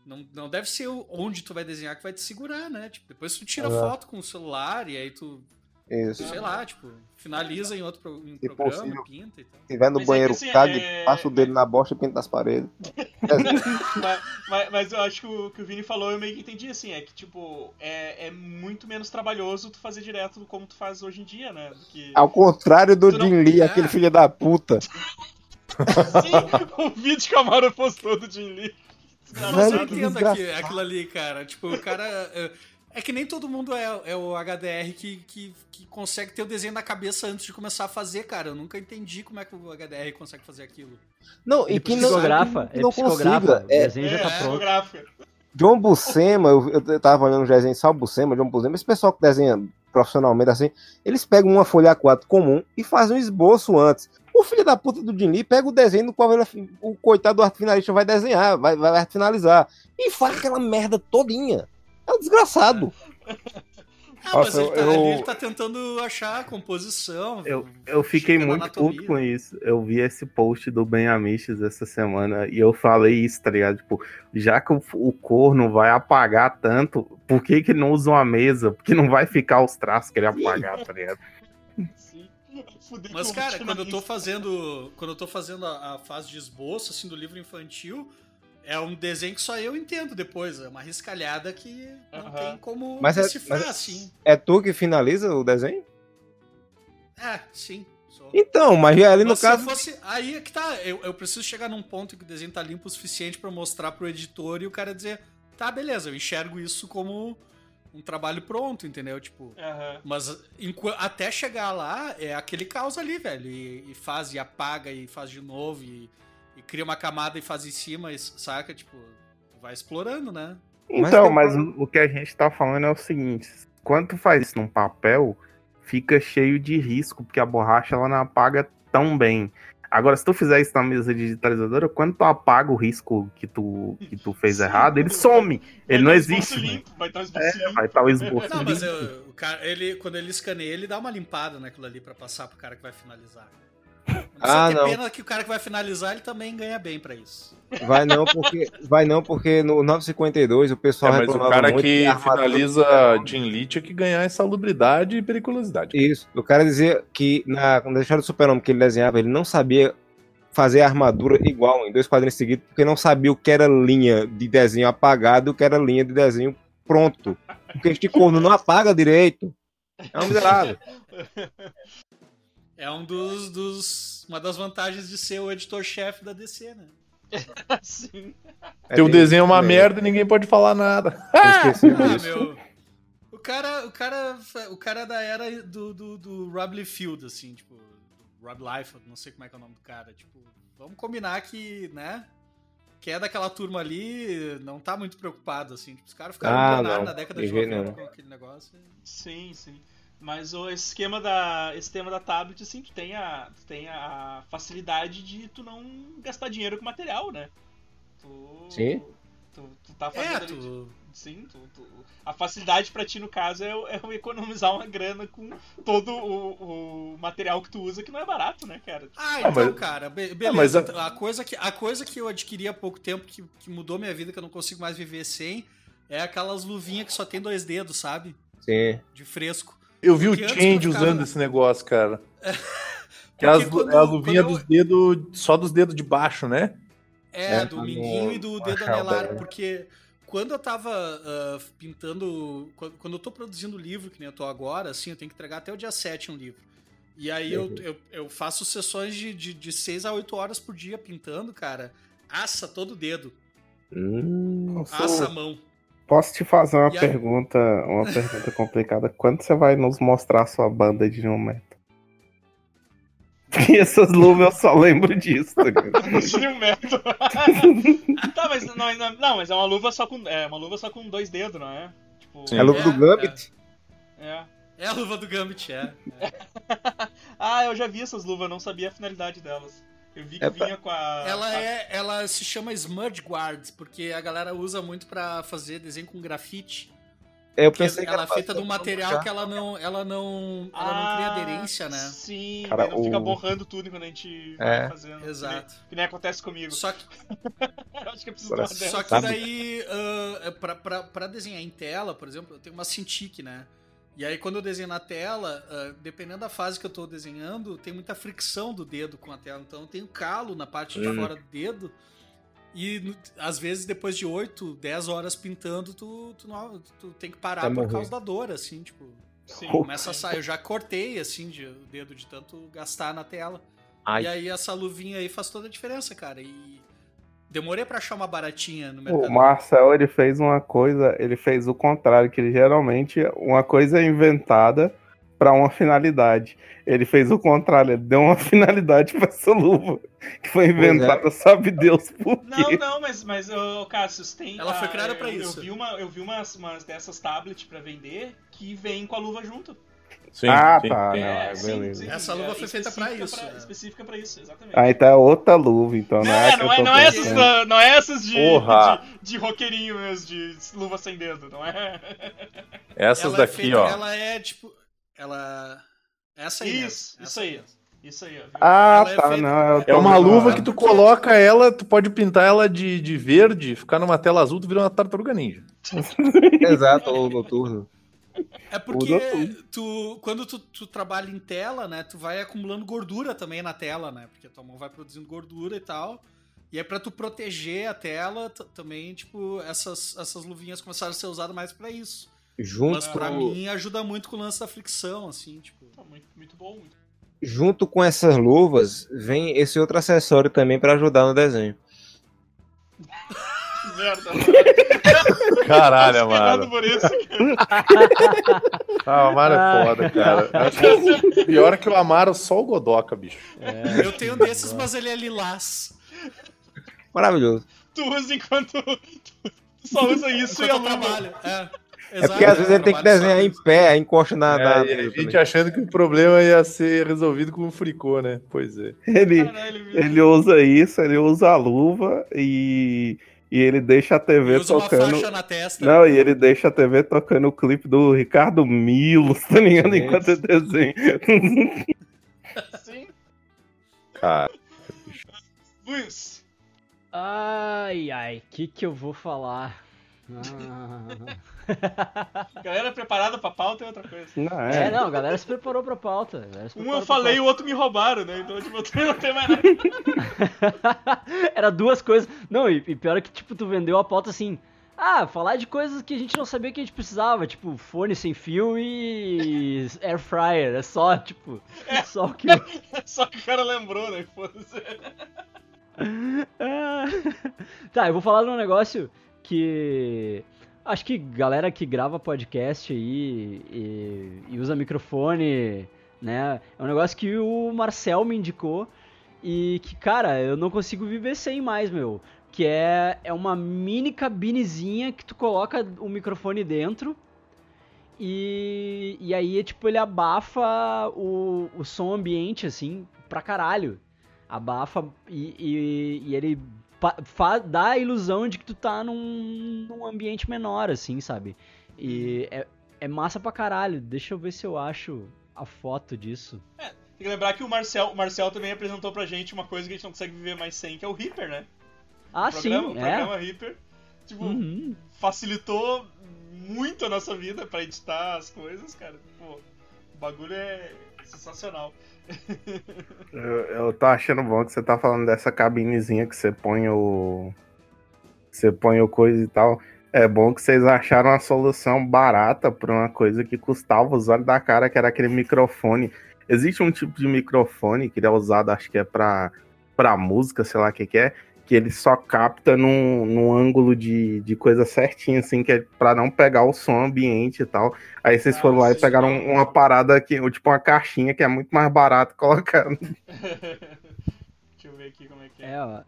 não, não deve ser onde tu vai desenhar que vai te segurar, né? Tipo, depois tu tira Exato. foto com o celular e aí tu, Isso. sei lá, tipo, finaliza em outro pro- em Se programa, possível. pinta e tal. Se tiver no Mas é banheiro, assim, cague, é- passa o dedo na bosta e pinta nas paredes. mas, mas- mas eu acho que o que o Vini falou eu meio que entendi, assim, é que, tipo, é, é muito menos trabalhoso tu fazer direto como tu faz hoje em dia, né? Do que... Ao contrário do Tu não- Lee, É. aquele filho da puta. Sim, o vídeo que a Mara postou do Jin Lee. Não, eu que entendo aquilo ali, cara. Tipo, o cara. É, é que nem todo mundo é, é o HDR que, que, que consegue ter o desenho na cabeça antes de começar a fazer, cara. Eu nunca entendi como é que o HDR consegue fazer aquilo. Não, e Ele que não, psicografa, que ele não psicografa. consiga. O É, desenho já tá é, pronto. John Buscema, eu, eu tava olhando os desenhos, só o Buscema, John Buscema, esse pessoal que desenha profissionalmente assim, eles pegam uma folha A4 comum e fazem um esboço antes. O filho da puta do Jin Lee pega o desenho do qual ele- o coitado do arte finalista vai desenhar, vai, vai finalizar. E faz aquela merda todinha. É um desgraçado. Ah, mas Nossa, ele tá, eu- ali ele tá tentando achar a composição. Eu, eu fiquei muito puto com isso. Eu vi esse post do Ben Amiches essa semana e eu falei isso, tá ligado? Tipo, já que o, o corno vai apagar tanto, por que, que ele não usa uma mesa? Porque não vai ficar os traços que ele apagar, tá ligado? Sim. Fudei Mas, cara, quando eu tô fazendo. Quando eu tô fazendo a, a fase de esboço, assim, do livro infantil, é um desenho que só eu entendo depois. É uma riscalhada que não tem como Mas é- decifrar, mas- assim. É tu que finaliza o desenho? É, sim. sou. Então, mas ali no Mas caso. eu fosse. Aí é que tá. Eu, eu preciso chegar num ponto que o desenho tá limpo o suficiente pra mostrar pro editor e o cara dizer: tá, beleza, eu enxergo isso como um trabalho pronto, entendeu? Tipo. Mas até chegar lá, é aquele caos ali, velho. E, e faz e apaga e faz de novo e, e cria uma camada e faz em cima, e, saca? Tipo, vai explorando, né? Mas Então, tem- mas o, o que a gente tá falando é o seguinte: quando tu faz isso num papel, fica cheio de risco, porque a borracha ela não apaga tão bem. Agora, se tu fizer isso na mesa digitalizadora, quando tu apaga o risco que tu, que tu fez Sim. errado, ele some. Vai Ele não existe. né? Limpo, vai estar um esboço É, limpo. vai estar o esboço Não, mas limpo. eu- o cara, ele, quando ele escaneia, ele dá uma limpada naquilo ali pra passar pro cara que vai finalizar. Ah, não. pena que o cara que vai finalizar, ele também ganha bem pra isso. Vai não, porque, vai não, porque no 952 o É, pessoal mas o reclamava cara muito que finaliza Jin Lee tinha que ganhar insalubridade e periculosidade. Isso. O cara dizia que na, quando deixaram o super-homem que ele desenhava, ele não sabia fazer a armadura igual em dois quadrinhos seguidos, porque não sabia o que era linha de desenho apagado e o que era linha de desenho pronto. Porque este corno não apaga direito. É um miserável. É um dos, dos. Uma das vantagens de ser o editor-chefe da DC, né? Sim. Teu tem- desenho é uma é, merda e ninguém pode falar nada. eu esqueci Ah, disso. meu. O cara, o cara, o cara da era do, do, do Rob Liefeld, assim, tipo, Rob Liefeld, não sei como é que é o nome do cara, tipo, vamos combinar que, né, que é daquela turma ali, não tá muito preocupado, assim, tipo, os caras ficaram Ah, não, na década de de jeito 90 nenhum. com aquele negócio. Sim, sim. Mas o esse esquema da esse tema da tablet assim, tu tem a tu tem a facilidade de tu não gastar dinheiro com material, né? Tu Sim. Tu, tu tá fazendo É, tu, Sim, tu, tu- a facilidade pra ti, no caso, é, é economizar uma grana com todo o, o material que tu usa, que não é barato, né, cara? Ah, Ah, então, mas- cara, be- Ah, beleza. mas a- Então, a... coisa que, a coisa que eu adquiri há pouco tempo, que, que mudou minha vida, que eu não consigo mais viver sem, é aquelas luvinhas que só tem dois dedos, sabe? Sim. De fresco. Eu vi o Porque antes Change ficava- usando esse negócio, cara. Que é, as, quando- é a luvinha eu- dos dedos, só dos dedos de baixo, né? É, É, do minguinho e do dedo anelar, dela. porque quando eu tava ah, pintando. Quando, eu tô produzindo livro, que nem eu tô agora, assim, eu tenho que entregar até o dia 7 um livro. E aí eu, Uhum. eu, eu faço sessões de, de, de 6 a 8 horas por dia pintando, cara. Assa todo o dedo, Hum, assa a mão. Posso te fazer uma E aí- pergunta, uma pergunta complicada? Quando você vai nos mostrar a sua banda de New Metal? Porque essas luvas eu só lembro disso. tá ligado? Sim, um método. tá, mas não, não, não, mas é uma luva só com. É uma luva só com dois dedos, não é? Tipo, é a luva do É, Gambit? é. É a luva do Gambit, é. é. Ah, eu já vi essas luvas, não sabia a finalidade delas. Eu vi que É vinha com a. Ela a- é, ela se chama Smudge Guard, porque a galera usa muito pra fazer desenho com grafite. Eu Porque pensei que ela é feita de um material que ela não, ela não, ela não cria Ah, aderência, né? Sim, Cara, não fica o- borrando tudo quando a gente É. vai fazendo. Exato. Que nem, que nem acontece comigo. Só que, Eu acho que eu preciso só que daí, ah, pra, pra, pra desenhar em tela, por exemplo, eu tenho uma Cintiq, né? E aí quando eu desenho na tela, ah, dependendo da fase que eu tô desenhando, tem muita fricção do dedo com a tela. Então eu tenho calo na parte de Hum. fora do dedo. E às vezes, depois de 8, 10 horas pintando, tu, tu, não- tu tem que parar Vai por causa da dor, assim, tipo. Sim, Começa a sair. Eu já cortei, assim, de, o dedo de tanto gastar na tela. Ai. E aí essa luvinha aí faz toda a diferença, cara. E demorei pra achar uma baratinha no O mercado. Marcel, ele fez uma coisa, ele fez o contrário, que ele geralmente, uma coisa é inventada pra uma finalidade. Ele fez o contrário, ele deu uma finalidade pra essa luva, que foi inventada, sabe Deus por Não, quê. não, mas, mas ô, Cassius, tem. Ela foi criada pra eu- isso. Eu vi, uma, eu vi umas, umas dessas tablets pra vender que vem com a luva junto. Sim, ah, sim. tá, É, não, é sim, beleza. sim, Essa luva é foi feita pra específica isso, né? Específica pra isso, exatamente. Aí tá outra luva, então não, Não, é, é, essa não, que é, eu não tô é essas, não é essas de, de, de roqueirinho mesmo, de luva sem dedo, não é? Essas ela é daqui, feita- ó. Ela é tipo. Ela. Essa aí. Isso, mesmo, isso aí. Isso aí, ó. viu? Ah, Ela é tá, feita- não. É uma luva que tu coloca ela, tu pode pintar ela de, de verde, ficar numa tela azul, tu vira uma tartaruga ninja. Exato, ou noturno. É porque tu, quando tu, tu trabalha em tela, né, tu vai acumulando gordura também na tela, né? Porque tua mão vai produzindo gordura e tal. E é pra tu proteger a tela também, tipo, essas, essas luvinhas começaram a ser usadas mais pra isso. Junto, Mas pra mim ajuda muito com o lance da fricção, assim, tipo. Tá Muito, muito bom, muito junto com essas luvas, vem esse outro acessório também pra ajudar no desenho. Merda, mano. Caralho, Esperado Amaro. por isso. Ah, o Amaro é foda, cara. Que pior que o Amaro, só o Godoca, bicho. É, Eu tenho desses, mas ele é lilás. Maravilhoso. Tu usa enquanto. Tu só usa isso e a Enquanto eu luva. trabalho. É, É porque às vezes ele tem que desenhar em pé, encosta na. na- É, e a gente achando que o problema ia ser resolvido com o fricô, né? Pois é. Ele, Caralho, ele usa isso, ele usa a luva e, e ele deixa a TV usa uma tocando. faixa na testa. Não, e ele deixa a TV tocando o clipe do Ricardo Milos, tá ligado? Gente. Enquanto ele desenha. Sim. Cara, Luiz. Ai, ai, o que que eu vou falar? Ah. Galera preparada pra pauta é outra coisa. Não, É, é. não, a galera se preparou pra pauta. se Um preparou eu falei e o outro me roubaram, né? Então, tipo, eu tenho- não tem mais nada. Era duas coisas. Não, e, e pior é que, tipo, tu vendeu a pauta assim. Ah, falar de coisas que a gente não sabia que a gente precisava, tipo, fone sem fio e air fryer. É só, tipo, só o que eu... Só que o cara lembrou, né? Foda-se. Ah. Tá, eu vou falar de um negócio que. Acho que galera que grava podcast aí e, e usa microfone, né? É um negócio que o Marcel me indicou e que, cara, eu não consigo viver sem mais, meu. Que é, é uma mini cabinezinha que tu coloca o microfone dentro e, e aí, tipo, ele abafa o, o som ambiente, assim, pra caralho abafa e, e, e ele dá a ilusão de que tu tá num, num ambiente menor, assim, sabe? E é, é massa pra caralho. Deixa eu ver se eu acho a foto disso. Tem que lembrar que o Marcel, o Marcel também apresentou pra gente uma coisa que a gente não consegue viver mais sem, que é o Reaper, né? Ah, o programa, sim, o é. programa Reaper. Tipo, Uhum. facilitou muito a nossa vida pra editar as coisas, cara. Pô, o bagulho é sensacional. Eu, eu tô achando bom que você tá falando dessa cabinezinha que você põe o. Você põe o coisa e tal. É bom que vocês acharam uma solução barata pra uma coisa que custava os olhos da cara, que era aquele microfone. Existe um tipo de microfone que ele é usado, acho que é pra, pra música, sei lá o que, que é, que ele só capta num, num ângulo de, de coisa certinha, assim, que é pra não pegar o som ambiente e tal. Aí vocês Ah, foram lá e pegaram uma parada que, tipo uma caixinha que é muito mais barato colocar Deixa eu ver aqui como é que é. É, ó.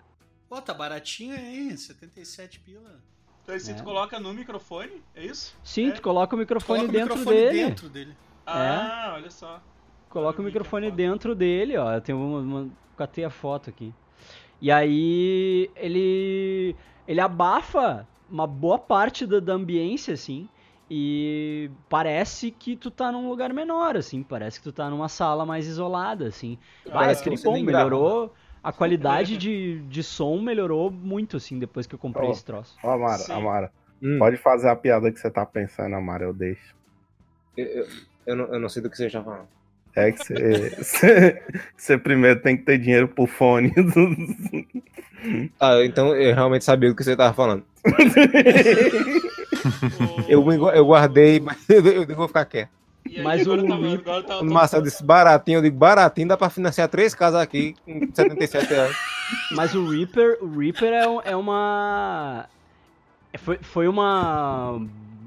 Pô, tá baratinho aí, 77 pila. Então aí se É. tu coloca no microfone, é isso? Sim, É. tu coloca o microfone Coloca o dentro microfone dele. dentro dele. Ah, olha só. coloca o microfone dentro dele, ó. Eu tenho uma, uma catei a foto aqui. E aí ele ele abafa uma boa parte da, da ambiência, assim. E parece que tu tá num lugar menor, assim. Parece que tu tá numa sala mais isolada, assim. Vai, é Parece que tri você bom, nem grava. melhorou. A qualidade de, de som melhorou muito, assim, depois que eu comprei Oh. esse troço. Ó, Amara, Sim. Amara, Hum, pode fazer a piada que você tá pensando, Amara, eu deixo. eu, eu- eu não, eu não sei do que você está falando. É que você, primeiro tem que ter dinheiro pro fone. Ah, então eu realmente sabia do que você estava falando. Eu, eu guardei, mas eu, eu vou ficar quieto. Aí, Mas agora o tá- Rip- agora tá- Quando o tá- Marcelo disse baratinho, eu digo baratinho, dá pra financiar três casas aqui com 77 reais. Mas o Reaper, o Reaper é, é uma. é- Foi, foi uma.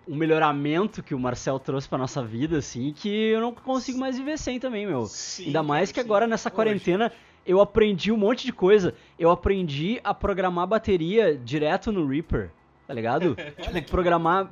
Um melhoramento que o Marcel trouxe pra nossa vida, assim, que eu não consigo mais viver sem também, meu. Sim, Ainda mais que sim. agora nessa Hoje. quarentena eu aprendi um monte de coisa. Eu aprendi a programar bateria direto no Reaper, tá ligado? tipo, programar,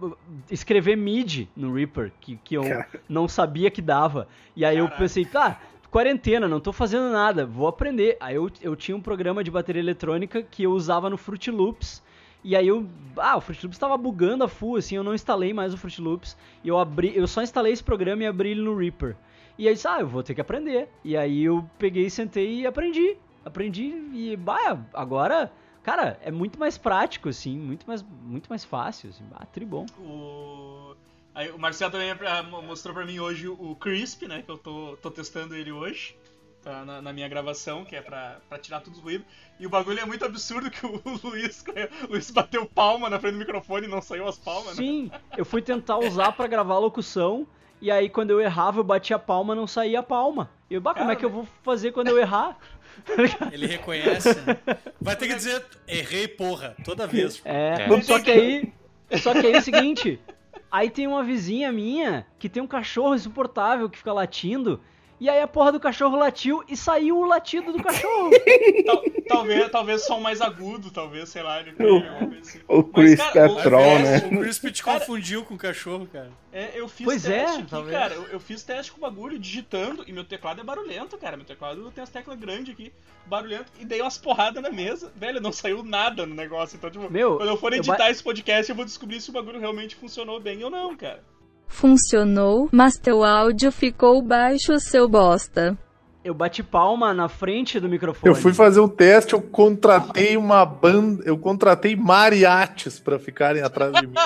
escrever MIDI no Reaper, que, que eu não sabia que dava. E aí eu Caraca. pensei, tá, quarentena, não tô fazendo nada, vou aprender. Aí eu, eu tinha um programa de bateria eletrônica que eu usava no Fruit Loops. E aí eu, ah, o Fruit Loops tava bugando a full, assim, eu não instalei mais o Fruit Loops. E eu abri, eu só instalei esse programa e abri ele no Reaper. E aí, disse, ah, eu vou ter que aprender. E aí eu peguei, sentei e aprendi. Aprendi e, bah, agora, cara, é muito mais prático, assim, muito mais, muito mais fácil, assim, ah, tribom. O... Aí, o Marcelo também mo- mostrou pra mim hoje o Crisp, né? Que eu tô, tô testando ele hoje. Tá na, na minha gravação, que é pra, pra tirar tudo os ruídos. E o bagulho é muito absurdo que o Luiz, o Luiz bateu palma na frente do microfone e não saiu as palmas, né? Sim, eu fui tentar usar pra gravar a locução, e aí quando eu errava, eu batia a palma, não saía a palma. E eu, bah, como é que eu vou fazer quando eu errar? Ele reconhece. né? Vai ter que dizer, errei, porra, toda vez. É, É. só que aí. Só que aí é o seguinte. Aí tem uma vizinha minha que tem um cachorro insuportável que fica latindo. E aí a porra do cachorro latiu e saiu o latido do cachorro. Tal- talvez, talvez som mais agudo, talvez, sei lá. Ele coisa assim. O Mas, Chris cara, é o- troll, é, né? O Crisp te confundiu com o cachorro, cara. É, eu fiz Pois é, teste aqui, talvez. cara. Eu, eu fiz teste com o bagulho, digitando, e meu teclado é barulhento, cara. Meu teclado tem as teclas grandes aqui, barulhento, e dei umas porradas na mesa. Velho, não saiu nada no negócio. Então, tipo, Meu, quando eu for eu editar ba- esse podcast, eu vou descobrir se o bagulho realmente funcionou bem ou não, cara. Funcionou, mas teu áudio ficou baixo, seu bosta. Eu bati palma na frente do microfone. Eu fui fazer um teste, eu contratei uma banda, eu contratei mariachis pra ficarem atrás de mim.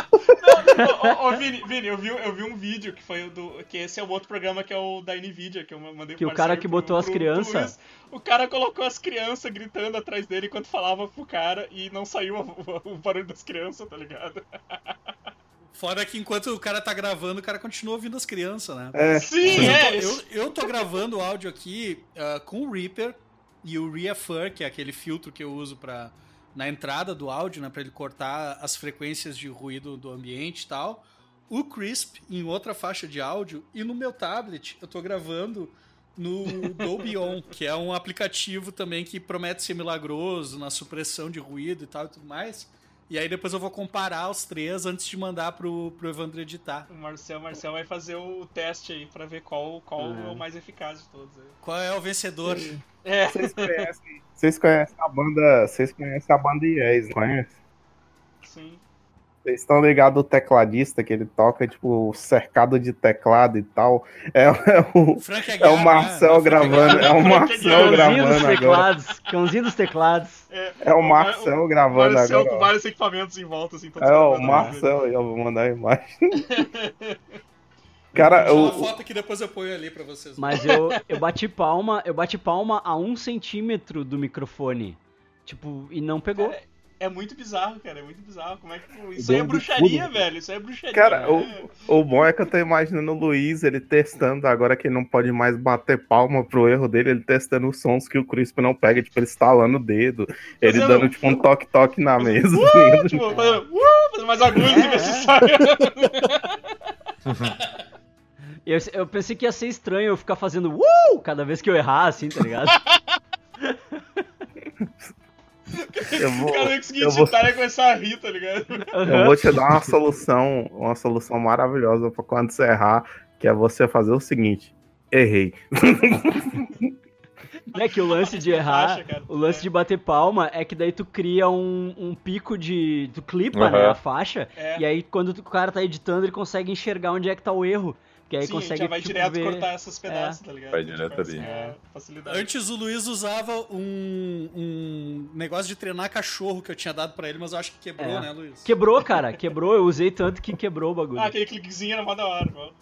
ô, ô, ô, Vini, Vini, eu vi, eu vi um vídeo que foi o do. Que esse é o outro programa que é o da Nvidia, que eu mandei Que o cara que pro- botou as pro- pro crianças. O cara colocou as crianças gritando atrás dele enquanto falava pro cara e não saiu o, o barulho das crianças, tá ligado? Fora que enquanto o cara tá gravando, o cara continua ouvindo as crianças, né? É, Sim, é. eu, eu tô gravando o áudio aqui ah, com o Reaper e o Reaffir, que é aquele filtro que eu uso para na entrada do áudio, né, para ele cortar as frequências de ruído do ambiente e tal. O Crisp em outra faixa de áudio e no meu tablet eu tô gravando no Dolby On, que é um aplicativo também que promete ser milagroso na supressão de ruído e tal e tudo mais. E aí depois eu vou comparar os três antes de mandar pro, pro Evandro editar. O Marcel, Marcel vai fazer o teste aí pra ver qual, qual é o mais eficaz de todos. aí. Qual é o vencedor? É, vocês conhecem, vocês conhecem a banda. Vocês conhecem a banda Yes, não conhece? sim. Vocês estão ligados o tecladista que ele toca, tipo, cercado de teclado e tal. É, é o, Frank é Aguiar, o Marcel né? gravando. É o Marcel gravando agora. teclados. Cãozinho dos teclados. É o Marcel gravando Marcel com agora. vários equipamentos em volta, assim. É o. Marcel, eu vou mandar a imagem. Cara, Deixa uma foto que depois eu ponho ali pra vocês. Mas eu, eu bati palma, eu bati palma a um centímetro do microfone. Tipo, e não pegou. Cara, é muito bizarro, cara. É muito bizarro. Como é que. Isso aí é bruxaria, velho. Isso aí é bruxaria. Cara, né? o bom é que eu tô imaginando o Luiz, ele testando, agora que ele não pode mais bater palma pro erro dele, ele testando os sons que o Crisp não pega, tipo, ele estalando o dedo, ele Fazendo- dando, tipo, um toque-toque na mesa. Uh, tipo, fazendo, uh, fazendo mais agudo e ver se sai. Eu, eu pensei que ia ser estranho eu ficar fazendo uh cada vez que eu errar, assim, tá ligado? Eu vou, O cara vou- editar e começar a rir, tá ligado? eu vou te dar uma solução, uma solução maravilhosa pra quando você errar, que é você fazer o seguinte. Errei. É que o lance de errar, faixa, cara. o lance É. de bater palma é que daí tu cria um, um pico de. Tu clipa, Aham. né, a faixa, É. e aí quando tu- o cara tá editando, ele consegue enxergar onde é que tá o erro. Que aí Sim, consegue já vai tipo, direto ver... cortar essas pedaços, tá ligado? Vai Tipo, direto assim, ali. é, facilidade. Antes o Luiz usava um, um negócio de treinar cachorro que eu tinha dado pra ele, mas eu acho que quebrou, É. né, Luiz? Quebrou, cara, quebrou. Eu usei tanto que quebrou o bagulho. Ah, aquele cliquezinho era mó da hora, mano.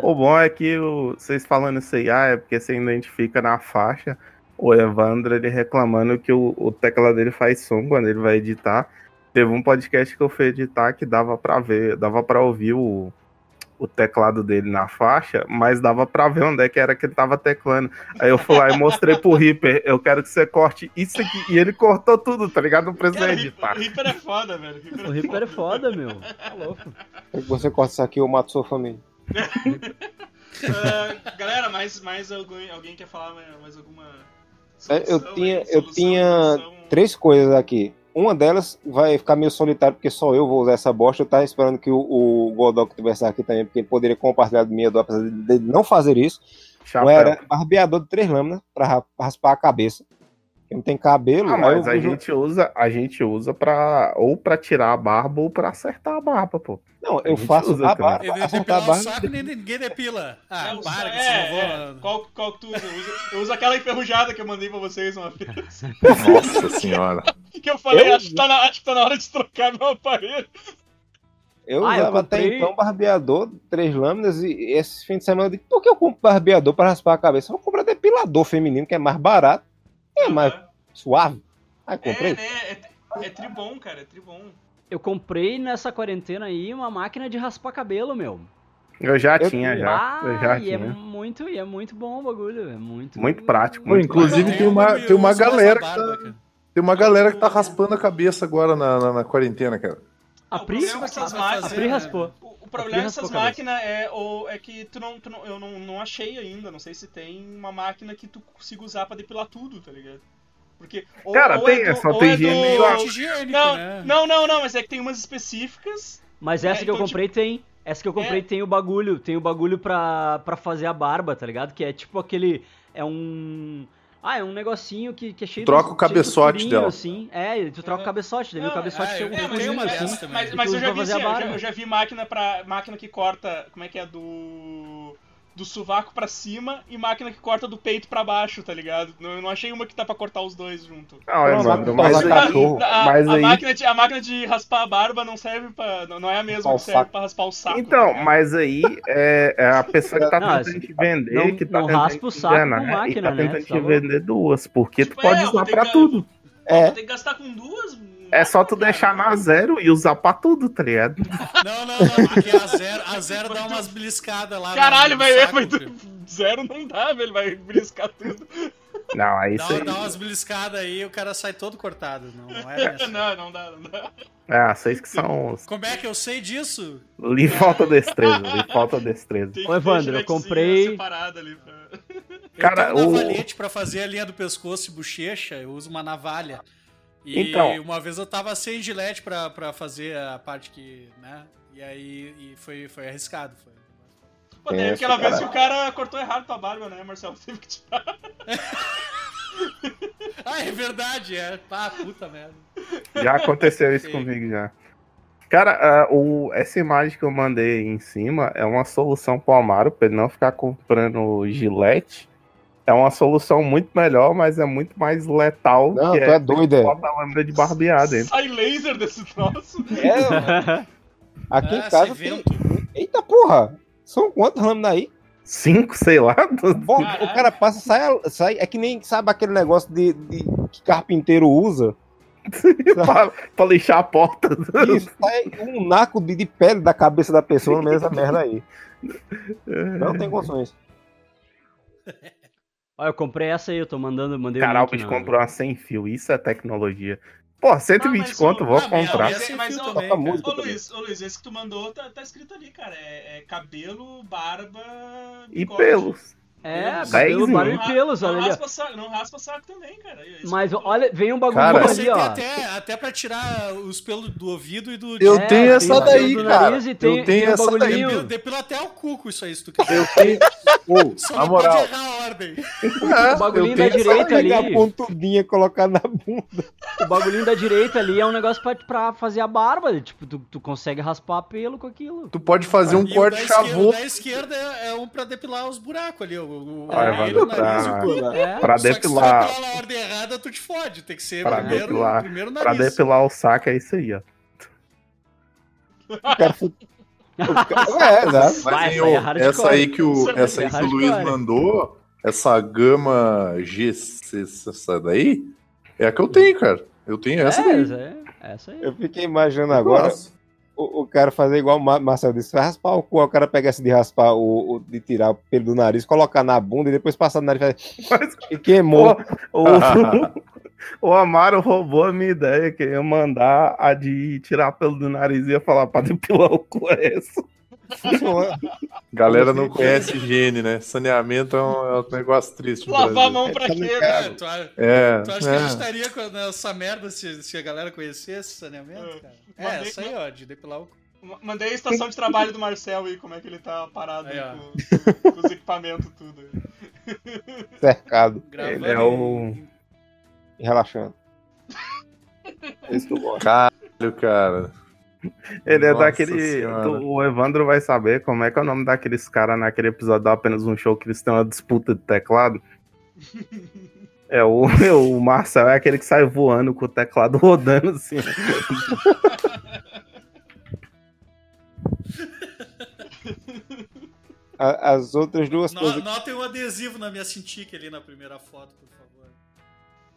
O bom é que o- vocês falando isso aí, ah, é porque você identifica na faixa. O Evandro, ele reclamando que o, o teclado dele faz som quando ele vai editar. Teve um podcast que eu fui editar que dava pra ver, dava pra ouvir o, o teclado dele na faixa, mas dava pra ver onde é que era que ele tava teclando. Aí eu fui lá e mostrei pro Reaper, eu quero que você corte isso aqui. E ele cortou tudo, tá ligado? Não precisa Cara, editar. Reaper, o Reaper é foda, velho. O Reaper é foda, meu. Tá louco. Você corta isso aqui, eu mato sua família. Ah, galera, mais, mais alguém, alguém quer falar mais, alguma. É, eu solução tinha- aí? eu Solução, tinha solução? Três coisas aqui. Uma delas vai ficar meio solitário, porque só eu vou usar essa bosta. Eu tava esperando que o, o Godok tivesse aqui também, porque ele poderia compartilhar do minha dor, apesar de não fazer isso. Chapéu. era barbeador de três lâminas pra ra- pra raspar a cabeça. Porque não tem cabelo. Ah, aí mas eu a gente usa, a gente usa pra, ou pra tirar a barba ou pra acertar a barba, pô. Não, eu faço usa a barba, Ele depilar o barba. saco e ninguém depila. Ah, É, o- para que é, você não é. vou... Qual, qual que tu usa? Eu uso, eu uso aquela enferrujada que eu mandei pra vocês uma vez. Nossa senhora. Que eu falei, Eu? acho, que tá na, acho que tá na hora de trocar meu aparelho. Eu Ah, eu usava até comprei- então barbeador, três lâminas, e esse fim de semana eu disse, por que eu compro barbeador para raspar a cabeça? Eu vou comprar depilador feminino, que é mais barato, é mais suave. Aí É, comprei. né? É, é tribom, cara, é tribom. Eu comprei nessa quarentena aí uma máquina de raspar cabelo, meu. Eu já Eu tinha, já. Ah, eu já e é tinha. muito, e é muito bom o bagulho. É muito. Muito prático, muito inclusive Eu tem uma, tem uma galera que tá, cara. tem uma galera que tá raspando a cabeça agora na, na, na quarentena, cara. A Não, o Pri, problema é a, essas a máquinas- Pri raspou. O, o Pri problema dessas máquinas é, o, é que tu não, tu não, eu não, não achei ainda. Não sei se tem uma máquina que tu consiga usar pra depilar tudo, tá ligado? Porque. Ou, Cara, ou tem, é é do, só ou tem é do- e Não, né? não, não, não, mas é que tem umas específicas. Mas essa É, que eu então, comprei tem. Essa que eu comprei É. tem o bagulho. Tem o bagulho pra, pra fazer a barba, tá ligado? Que é tipo aquele. É um. Ah, é um negocinho que, que é cheio Troca de- o cabeçote cheio dela. assim. É, tu troca o cabeçote, daí Não, o cabeçote é, tem eu- um uma assim. Mas, mas tu eu já pra vi assim, eu já, eu já vi máquina para máquina que corta, como é que é do do sovaco pra cima e máquina que corta do peito pra baixo, tá ligado? Não, eu não achei uma que dá pra cortar os dois junto. Não, é, Não, mano, mas- cachorro. A, mas a aí máquina de, a máquina de raspar a barba não serve pra. Não, não é a mesma Raspar que serve saco. pra raspar o saco. tá Então, ligado? mas aí é, é a pessoa que tá Não, tentando assim, te vender, não- que tá não tentando raspa o saco com enganar, e máquina, tá né? tentando Por te vender duas, porque Tipo, tu pode é, usar pra que- tudo. É, Tem que gastar com duas. É só tu deixar na zero e usar pra tudo, tá ligado? Não, não, não, porque a zero, a zero dá umas beliscadas lá. Caralho, velho, filho. zero não dá, velho. Vai briscar tudo. Não, aí Dá, dá umas beliscadas aí e o cara sai todo cortado. Não, não é. Não, não dá, não dá. É, vocês que são. os- Como é que eu sei disso? Lhe falta destreza, lhe falta destreza. Tem Ô, Evandro, eu comprei- ali pra... Cara, eu tenho um o- navalhete pra fazer a linha do pescoço e bochecha, eu uso uma navalha. E Então. uma vez eu tava sem gilete pra, pra fazer a parte que, né? E aí e foi, foi arriscado. Foi. Pô, teve Pensa, aquela vez que o cara cortou errado tua barba, né, Marcelo? Teve que tirar. Ah, é verdade, é. Pá, puta merda. Já aconteceu isso Sim. comigo já. Cara, ah, o, essa imagem que eu mandei em cima é uma solução pro Amaro, pra ele não ficar comprando gilete. É uma solução muito melhor, mas é muito mais letal. não, que tu é doido, é. bota a lâmina de barbear dentro. Sai laser desse troço. É, aqui Ah, em casa tem... Eita porra! São quantas lâminas aí? Cinco, sei lá. Bom, o cara passa, sai, sai. É que nem sabe aquele negócio de, de- que carpinteiro usa. pra, pra lixar a porta. Isso, sai um naco de, de pele da cabeça da pessoa no meio dessa merda aí. Não tem condições. Ó, eu comprei essa aí, eu tô mandando, mandei o Caralho, o link na- comprou uma sem fio. Isso é tecnologia. Pô, 120 Ah, mas conto, o- vou Ah, minha comprar. mulher sem Mas, fio ó, também, música. Ô Luiz, ô Luiz, esse que tu mandou tá, tá escrito ali, cara. É, é cabelo, barba. E bigode. pelos. É, cabelo, Não de ra- pelos, não olha ali. ó. raspa saco, não raspa saco também, cara. Isso Mas olha, vem um bagulho Cara, ali, ó. até, até pra tirar os pelos do ouvido e do. Eu É, tenho essa daí, cara. e tem- eu tenho tem essa daí. Depila, até o cuco, isso aí, se tu quiser. Eu tenho. Ô, Só não moral. pode errar a ordem. É, O bagulhinho da direita ali. a pontudinha e colocar na bunda. O bagulhinho da direita ali é um negócio pra, pra fazer a barba. Tipo, tu, tu consegue raspar pelo com aquilo. Tu pode fazer um E o corte chavoso. o da esquerda é, é um pra depilar os buracos ali. O, o, Ah, o vai olho, o nariz e botar- o cu. É. Pra Só que se tu depilar. depilar na ordem errada, tu te fode. Tem que ser Pra primeiro, depilar- primeiro o Pra nariz. depilar o saco é isso aí, ó. É, exato. Mas, Vai, aí é essa aí que o, é essa aí que o Luiz mandou, essa gama GC, essa daí, é a que eu tenho, cara. Eu tenho essa é, daí. essa é, essa aí. Eu fiquei imaginando agora Nossa. O, o cara fazer igual o Ma- Marcelo disse, raspar o cu, o cara pegasse de raspar o, o- de tirar o pelo do nariz, colocar na bunda e depois passar no nariz e fazer- Mas e queimou. o, o, o Amaro roubou a minha ideia, que ia mandar a de tirar pelo do nariz e ia falar pra depilar o cu é essa. Galera não conhece higiene, né? Saneamento é um, é um negócio triste. Lavar a mão pra quê, É, né? tu, É, tu acha que a gente é. estaria com nessa merda se, se a galera conhecesse saneamento, É. cara? Mandei- É, essa aí, ó, de depilar o. Mandei a estação de trabalho do Marcel aí, como é que ele tá parado Aí, com, com os equipamentos tudo. cercado Gravando Ele é e relaxando. É isso que eu gosto. Caralho, cara. Ele é Nossa daquele. Senhora. o Evandro vai saber como é que é o nome daqueles caras naquele episódio do apenas um show que eles têm uma disputa de teclado. É o, o Marcel é aquele que sai voando com o teclado rodando assim. As outras duas No- coisas. Notem um adesivo na minha cintiq ali na primeira foto, por favor.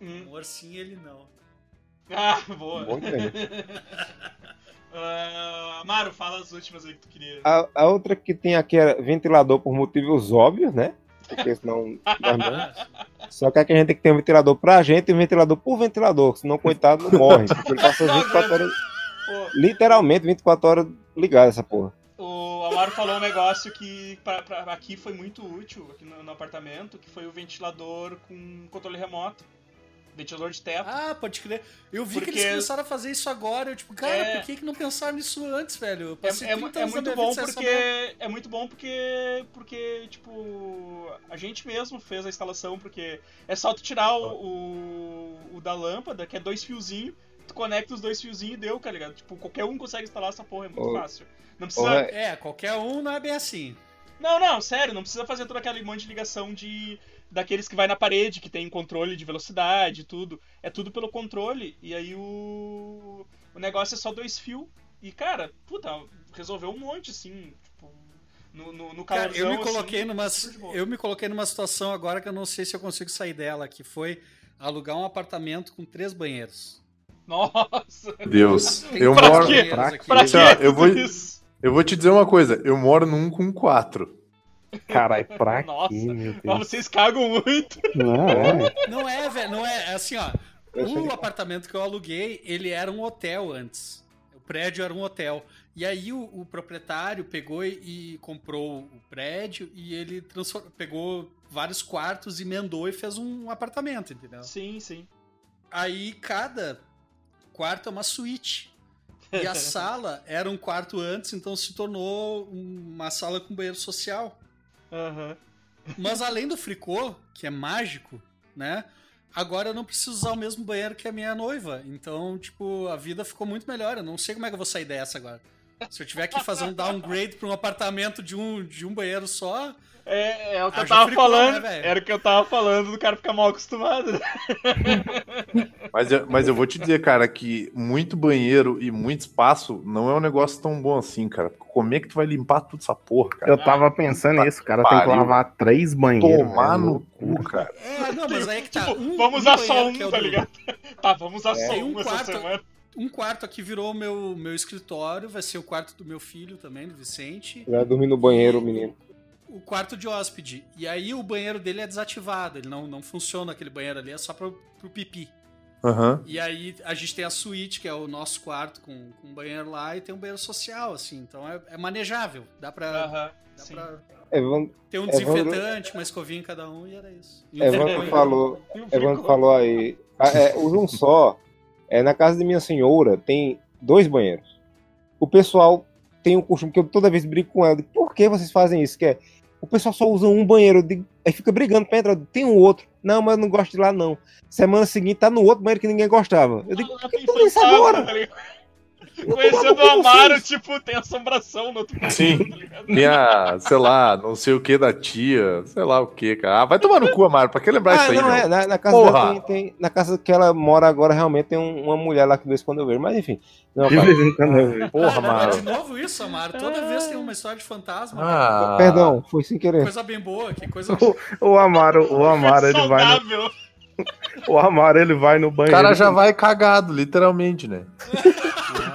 Hum. Um ursinho ele não. Ah, boa. Bom Ah, Amaro, fala as últimas aí que tu queria. A, a outra que tem aqui é ventilador por motivos óbvios, né? Porque senão. Só que aqui a gente tem que ter um ventilador pra gente e um ventilador por ventilador, senão coitado não morre. Porque ele passa 24 horas. Pô, Literalmente 24 horas ligado essa porra. O Amaro falou um negócio que pra, pra- aqui foi muito útil, aqui no, no apartamento, que foi o ventilador com controle remoto. Ventilador de teto. Ah, pode crer. Eu vi que Porque- eles começaram a fazer isso agora. Eu, tipo, cara, É. por que, que não pensaram nisso antes, velho? Eu É, passei é, 30 é muito bom porque é muito bom porque porque tipo a gente mesmo fez a instalação porque é só tu tirar o, o, o da lâmpada que é dois fiozinhos tu conecta os dois fiozinhos e deu tá ligado tipo qualquer um consegue instalar essa porra é muito Ô. fácil não precisa é- É, qualquer um não é bem assim. não não sério não precisa fazer toda aquela monte de ligação de daqueles que vai na parede que tem controle de velocidade e tudo é tudo pelo controle e aí o o negócio é só dois fios e cara puta resolveu um monte assim tipo no, no, no Cara, eu me calorzão, coloquei assim, numa eu me coloquei numa situação agora que eu não sei se eu consigo sair dela, que foi alugar um apartamento com três banheiros. Nossa! Deus. Eu três moro. banheiros pra. Pra Assim, que eu vou-? Eu vou te dizer uma coisa. Eu moro num com quatro. Caralho, pra Nossa. quê, meu Mas Deus? vocês cagam muito. Não, é. Não é, velho, não é. É assim, ó. O que- apartamento que eu aluguei, ele era um hotel antes. O prédio era um hotel. E aí o, o proprietário pegou e, e comprou o prédio e ele pegou vários quartos, emendou e fez um apartamento, entendeu? Sim, sim. Aí cada quarto é uma suíte. E a sala era um quarto antes, então se tornou uma sala com banheiro social. Mas além do fricô, que é mágico, né? Agora eu não preciso usar o mesmo banheiro que a minha noiva. Então, tipo, a vida ficou muito melhor. Eu não sei como é que eu vou sair dessa agora. Se eu tiver que fazer um downgrade para um apartamento de um, de um banheiro só, É, é o que eu tava fricô, falando. né, velho? era o que eu tava falando do cara ficar mal acostumado. né? Mas eu, mas eu vou te dizer, cara, que muito banheiro e muito espaço não é um negócio tão bom assim, cara. Como é que tu vai limpar tudo essa porra, cara? Eu tava pensando nisso, cara. Tem que Pariu. lavar três banheiros. Tomar no cu, cara. É, não, mas aí que tá. Tipo, Um- vamos um usar só um, é o tá do- ligado? Tá, vamos usar só Tem um, um essa quarto- semana. Um quarto aqui virou meu, meu escritório, vai ser o quarto do meu filho também, do Vicente. Vai dormir no banheiro, menino. O quarto de hóspede. E aí o banheiro dele é desativado, ele não, não funciona aquele banheiro ali, é só pro, pro pipi. Aham. E aí a gente tem a suíte, que é o nosso quarto com, com banheiro lá, e tem um banheiro social, assim. Então é, é manejável. Dá pra, Aham, dá pra Evandro, ter um É, vamos- desinfetante, uma escovinha em cada um, e era isso. E um Evandro falou, o Evandro falou aí. Ah, É, usa um só. É, na casa de minha senhora tem dois banheiros. O pessoal tem um costume que eu toda vez brigo com ela. digo, Por que vocês fazem isso? Que é, o pessoal só usa um banheiro. digo, aí fica brigando pra entrar. Tem um outro. Não, mas eu não gosto de lá, não. Semana seguinte tá no outro banheiro que ninguém gostava. Eu digo, Ah, por que tem tudo isso agora? tá? Conhecendo o Amaro, tipo, tem assombração no outro Sim. tá ligado? Minha, sei lá, não sei o que da tia, sei lá o que, cara. Ah, vai tomar no cu, Amaro, pra que lembrar Ah, isso aí, não, é. Na, na casa Porra. dela tem, tem- Na casa que ela mora agora, realmente tem um- uma mulher lá que de vez quando eu vejo. Mas enfim. Não, De cara. vejo. Porra, Ah, de Amaro. novo isso, Amaro. Toda vez tem uma história de fantasma. Ah, Perdão, foi sem querer. Coisa bem boa, que coisa. O Amaro, o Amaro, ele vai no. O Amaro, ele vai no O banheiro. cara já vai cagado, literalmente, né?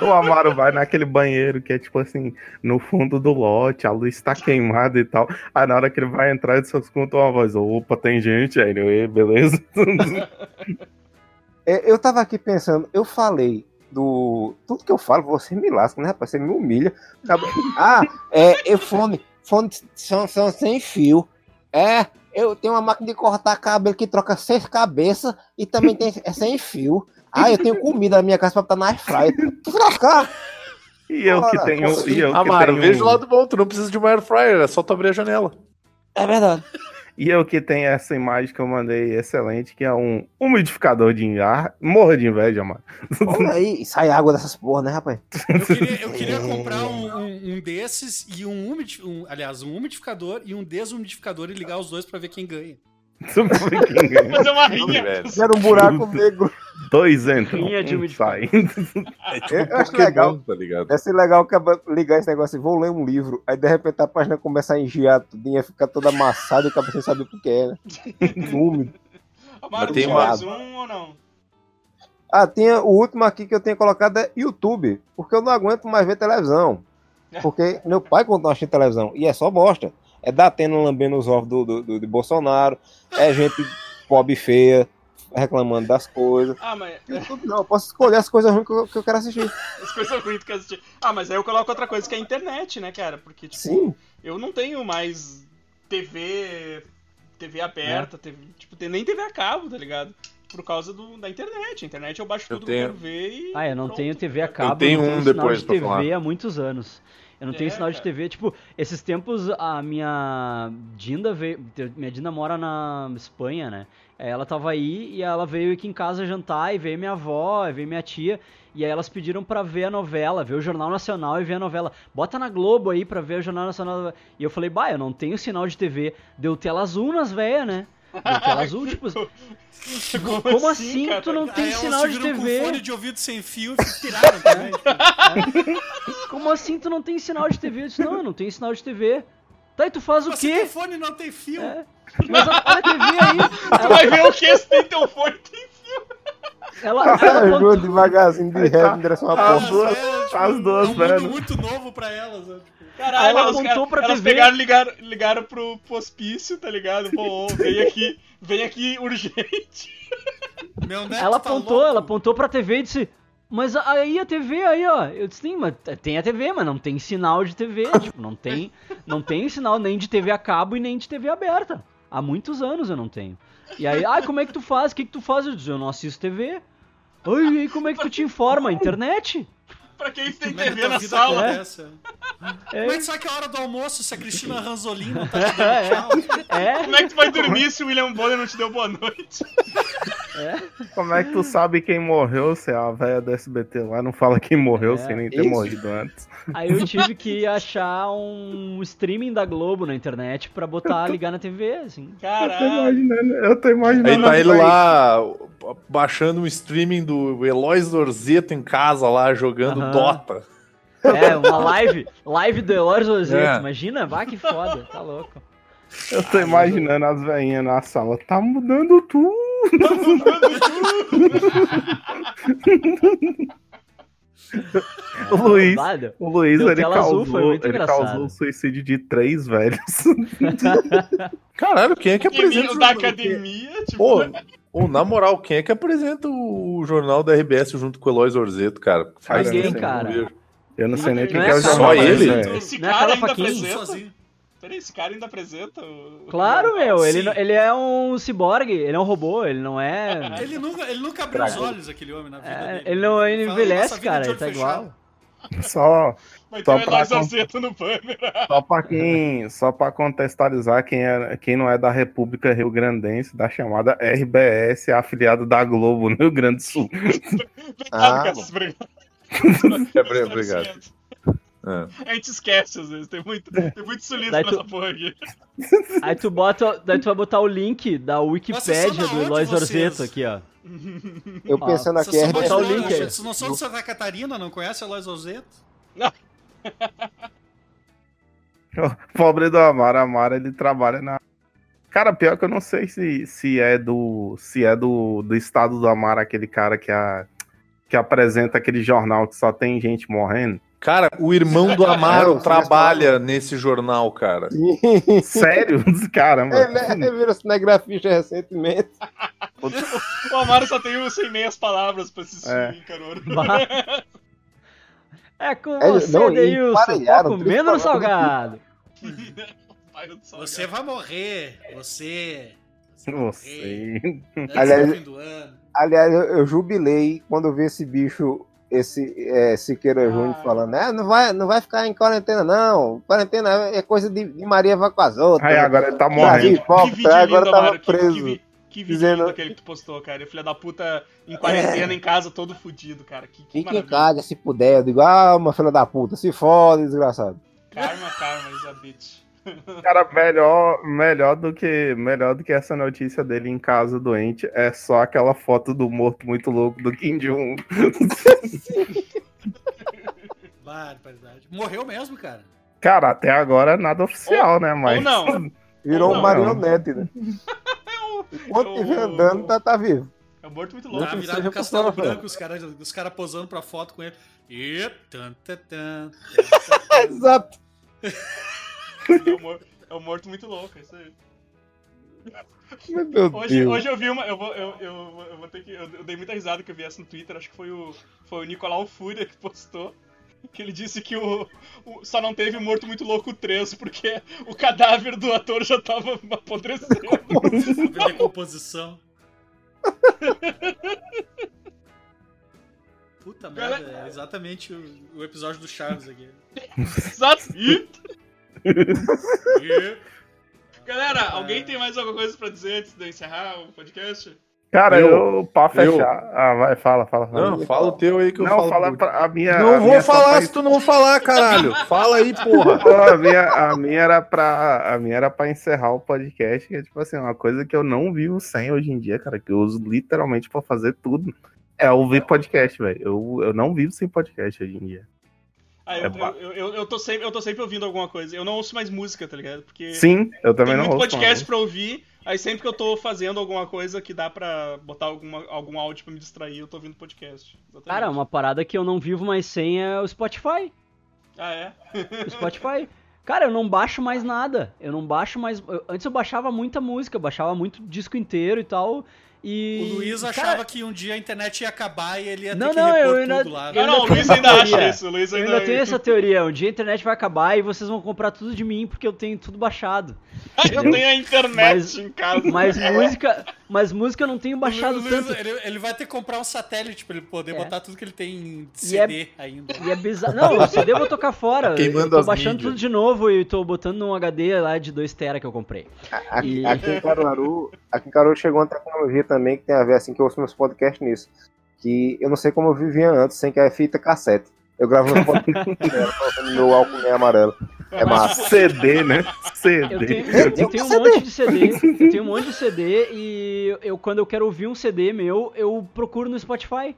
O Amaro vai naquele banheiro que é tipo assim, no fundo do lote, a luz tá queimada e tal. Aí na hora que ele vai entrar, ele só escuta uma voz: opa, tem gente aí, né? beleza? É, eu tava aqui pensando, eu falei do. Tudo que eu falo, você me lasca, né, rapaz? Você me humilha. Ah, é, eu fone. Fone são, são sem fio. É, eu tenho uma máquina de cortar cabelo que troca seis cabeças e também tem é sem fio. Ah, eu tenho comida na minha casa pra botar na airfryer. Tu se lascar? E eu que tenho. posso E eu que Amaro, tenho veja o lado bom, tu não precisa de uma air fryer, é só tu abrir a janela. É verdade. E eu que tenho essa imagem que eu mandei excelente, que é um umidificador de ar. Morra de inveja, mano. Olha aí, sai água dessas porra, né, rapaz? Eu queria, eu queria comprar um, um- um desses e um, umidi- um aliás, um umidificador e um desumidificador e ligar os dois pra ver quem ganha. Fazer uma rinha. Era um buraco negro. Dois entram, Rinha de um sai. É tipo Eu acho legal. tá ligado? Deve ser legal que ligar esse negócio assim, vou ler um livro, aí de repente a página começa a engiar tudinho, fica toda amassada e acaba sem saber o que é, né? Úmido. Amaro, Mas tem mais um ou não? Ah, tinha o último aqui que eu tenho colocado é YouTube, porque eu não aguento mais ver televisão. Porque meu pai contou assistindo televisão, e é só bosta. É Datena lambendo os ovos do, do, do- de Bolsonaro, é gente pobre e feia reclamando das coisas. Ah, mas YouTube não, eu posso escolher as coisas ruins que eu, que eu quero assistir. as coisas ruins que eu assisti. Ah, mas aí eu coloco outra coisa que é a internet, né, cara? Porque, tipo, Sim. eu não tenho mais TV. TV aberta, TV, tipo, nem TV a cabo, tá ligado? Por causa do, da internet. A internet eu baixo Eu tudo tenho- que eu quero ver e. Ah, eu não pronto, tenho TV a cabo, tenho não um tenho depois de pra TV falar. há muitos anos. Eu não tenho É, sinal de cara. TV, tipo, esses tempos a minha Dinda veio, minha Dinda mora na Espanha, né? Ela tava aí e ela veio aqui em casa jantar e veio minha avó, e veio minha tia, e aí elas pediram pra ver a novela, ver o Jornal Nacional e ver a novela. Bota na Globo aí pra ver o Jornal Nacional. E eu falei, bah, eu não tenho sinal de TV. Deu tela azul nas velhas, né? Azul, tipo, Como, como assim cara? tu não tem Aí sinal de TV? com fone de ouvido sem fio e piraram também. Como assim tu não tem sinal de TV? Eu disse, não, eu não tenho sinal de TV. Tá, e tu faz o Você quê? tem fone não tem fio. É. Mas a- olha a TV aí. Tu vai ver o que se tem teu fone tem Ela, ela, ela Eu vou apontou, devagarzinho de tá. ré em direção à porta. As duas- é, tipo, as duas, é um velho. mundo muito novo pra elas. né? Tipo, Caralho, Ela elas, apontou pra elas TV. pegaram e ligaram, ligaram pro, pro hospício, tá ligado? Pô, vem aqui, vem aqui urgente. Meu neto ela tá apontou, louco. ela apontou pra TV e disse. Mas aí a TV aí, ó. Eu disse, sim, mas tem a TV, mas não tem sinal de TV. tipo, não tem, não tem sinal nem de TV a cabo e nem de TV aberta. Há muitos anos eu não tenho. E aí, ah, como é que tu faz? O que, que tu faz? Eu disse, eu não assisto TV. Ai, e aí como é que tu te informa? Internet? Pra quem tem é que a TV na sala. É, Como é que sabe que é a hora do almoço se a Cristina Ranzolin não tá te dando tchau? é, Como é que tu vai dormir se o William Bonner não te deu boa noite? Como é que tu sabe quem morreu se a velha do SBT lá não fala quem morreu É, sem nem ter isso. morrido antes? Aí eu tive que achar um streaming da Globo na internet pra botar, ligar na TV, assim. Eu tô Caralho. imaginando, eu tô imaginando. Aí tá ele lá baixando um streaming do Eloy Zorzeto em casa lá, jogando Aham. Dota. É, uma live, live do Eloy Roseto, É. imagina? Vá que foda, tá louco. Eu tô imaginando as velhinhas na sala. Tá mudando tudo. O Luiz, o Luiz Deu ele, causou, ele engraçado. causou o suicídio de três velhos. Caralho, quem é que apresenta? Menino o da academia, tipo. Pô, Ou, na moral, quem é que apresenta o jornal da RBS junto com o Eloy Zorzeto, cara? Faz Ninguém, cara. Eu não sei nem quem é que é o só jornal. mas ele? é- Esse é cara ainda apresenta. Sozinho. Peraí, esse cara ainda apresenta o. Claro, meu, ele, Sim. ele é um ciborgue, ele é um robô, ele não é. Ele nunca, ele nunca abriu os olhos, aquele homem, na vida é, dele. ele não ele envelhece, "Nossa vida cara, de ele tá fechado." igual. Só, Vai ter Só o pra con- no banner. só pra quem, só pra contextualizar quem, é, quem não é da República Rio Grandense, da chamada RBS, é afiliado da Globo no Rio Grande do Sul. Obrigado, Ah, Cassius, obrigado. É, obrigado. É. A gente esquece às vezes, tem muito, tem muito sulista Daí tu- nessa porra aqui. Aí tu bota, daí tu vai botar o link da Wikipédia do Eloy vocês? Zorzeto aqui, ó. Eu Ó, pensando aqui, são botar o link Vocês não são de Santa Catarina, não conhece a Eloy Zozeto? Pobre do Amaro, Amaro ele trabalha na. Cara, pior que eu não sei se, se é do. se é do, do estado do Amaro, aquele cara que, a, que apresenta aquele jornal que só tem gente morrendo. Cara, o irmão do Amaro É, trabalha nesse jornal, cara. Sério? Caramba. Ele, ele virou cinegrafista recentemente. O Amaro só tem os 100 meias palavras pra assistir, É. É com É, você, não, Deilson, comendo no salgado. Você vai morrer, você. fim do ano. Aliás, eu, eu jubilei quando eu vi esse bicho, esse é, Siqueira Júnior Ah. falando, é, não vai, não vai ficar em quarentena, não. Quarentena é coisa de, de Maria vai com as outras. Aí agora ele tá morrendo. Que foco, vídeo tá, lindo, agora tava Amaro. Que, preso. que, vi- que vídeo Dizendo- lindo aquele que tu postou, cara. O filho da puta em quarentena, em casa, todo fudido, cara. Que, que Fique em casa se puder. Eu digo, ah, uma filha da puta, se fode, desgraçado. Karma, karma, is a bitch. Cara, melhor, melhor, do que, melhor do que essa notícia dele em casa doente é só aquela foto do morto muito louco do Kim Jong. Barbaridade. Morreu mesmo, cara. Cara, até agora nada oficial, né? Mas. Ou não. Virou Não, um não. marionete, né? Enquanto eu- estiver andando, tá, tá vivo. É um morto muito louco. Tá virado no Castelo possível, Branco, os caras os cara posando pra foto com ele. E. Tan, tan, tan, Exato. É um é um morto muito louco, é isso aí. Meu Deus. Hoje, hoje eu vi uma. Eu vou, eu, eu, eu vou ter que. Eu, eu dei muita risada que eu vi essa no Twitter, acho que foi o, foi o Nicolau Fúria que postou. Que ele disse que o, o- só não teve o Morto Muito Louco 3 porque o cadáver do ator já tava apodrecendo. Decomposição. Puta merda, é exatamente o, o episódio do Chaves aqui. Exato. Galera, alguém tem mais alguma coisa pra dizer antes de eu encerrar o podcast? Cara, eu, Eu- pra eu- fechar. Ah, vai, fala, fala. fala. Não, fala o teu aí que eu Não, falo. fala pra, a minha. Não a vou minha falar se tu não falar, caralho. Fala aí, porra. Pô, a, minha, a minha era pra. A minha era pra encerrar o podcast, que é tipo assim, uma coisa que eu não vivo sem hoje em dia, cara, que eu uso literalmente pra fazer tudo. É ouvir podcast, velho. Eu, eu não vivo sem podcast hoje em dia. Ah, eu, É ba- eu, eu, eu tô sempre, eu tô sempre ouvindo alguma coisa. Eu não ouço mais música, tá ligado? Porque Sim, eu também tem não muito ouço. podcast pra ouvir. Aí sempre que eu tô fazendo alguma coisa que dá pra botar alguma, algum áudio pra me distrair, eu tô ouvindo podcast. Exatamente. Cara, uma parada que eu não vivo mais sem é o Spotify. Ah, é? O Spotify. Cara, eu não baixo mais nada. Eu não baixo mais. eu- antes eu baixava muita música, eu baixava muito disco inteiro e tal. E. O Luiz cara, achava que um dia a internet ia acabar e ele ia ter Não, que não, eu repor ainda- tudo lá. eu Não, não, o ainda Luiz ainda essa acha teoria. isso. O Luiz Eu ainda, ainda tenho essa teoria. Um dia a internet vai acabar e vocês vão comprar tudo de mim porque eu tenho tudo baixado. Eu tenho a internet Mas- em casa. Mas música, mas música eu não tenho baixado Luiz, tanto. Ele, ele vai ter que comprar um satélite pra ele poder É. botar tudo que ele tem em E é- CD ainda. E é bizarro. Não, o CD eu vou tocar fora. Queimando eu tô baixando mídias. tudo de novo e tô botando num HD lá de 2 tera que eu comprei. Aqui, E- aqui em Caruaru, aqui em Caruaru chegou uma tecnologia também que tem a ver assim que eu ouço meus podcasts nisso. Que eu não sei como eu vivia antes sem que é fita cassete. Eu gravo meu podcast meu álcool amarelo. É massa. CD, né? CD. Eu tenho, eu tenho um monte de CD. Eu tenho um monte de CD e eu, quando eu quero ouvir um CD meu, eu procuro no Spotify.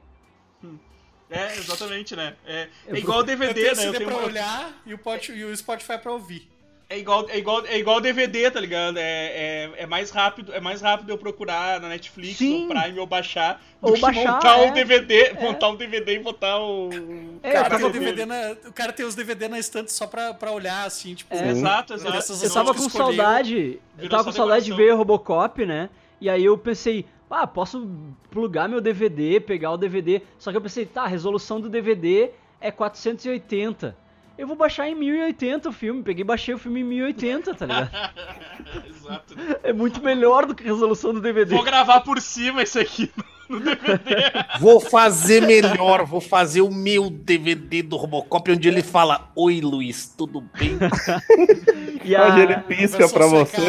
É, exatamente, né? É, Eu é igual o Eu DVD, tenho né? CD Eu tenho pra uma- olhar e o, pot- e o Spotify pra ouvir. É igual, é igual, é igual DVD, tá ligado? É, é, é mais rápido, é mais rápido eu procurar na Netflix, Sim. no Prime ou baixar, do Ou que baixar, montar é. o DVD, montar um DVD e botar o. É, O cara, tem o, DVD na, o cara tem os DVD na estante só pra, pra olhar, assim, tipo... É. Exato, exato. Essas Eu tava com saudade. Eu tava com saudade de ver Robocop, né? E aí eu pensei, ah, posso plugar meu DVD, pegar o DVD. Só que eu pensei, tá, a resolução do DVD é 480. Eu vou baixar em 1080 o filme. Peguei e baixei o filme em 1080, tá ligado? Exato. É muito melhor do que a resolução do DVD. Vou gravar por cima isso aqui no DVD. Vou fazer melhor, vou fazer o meu DVD do Robocop, onde ele fala: Oi Luiz, tudo bem? E, Onde ele a... pisca pra você.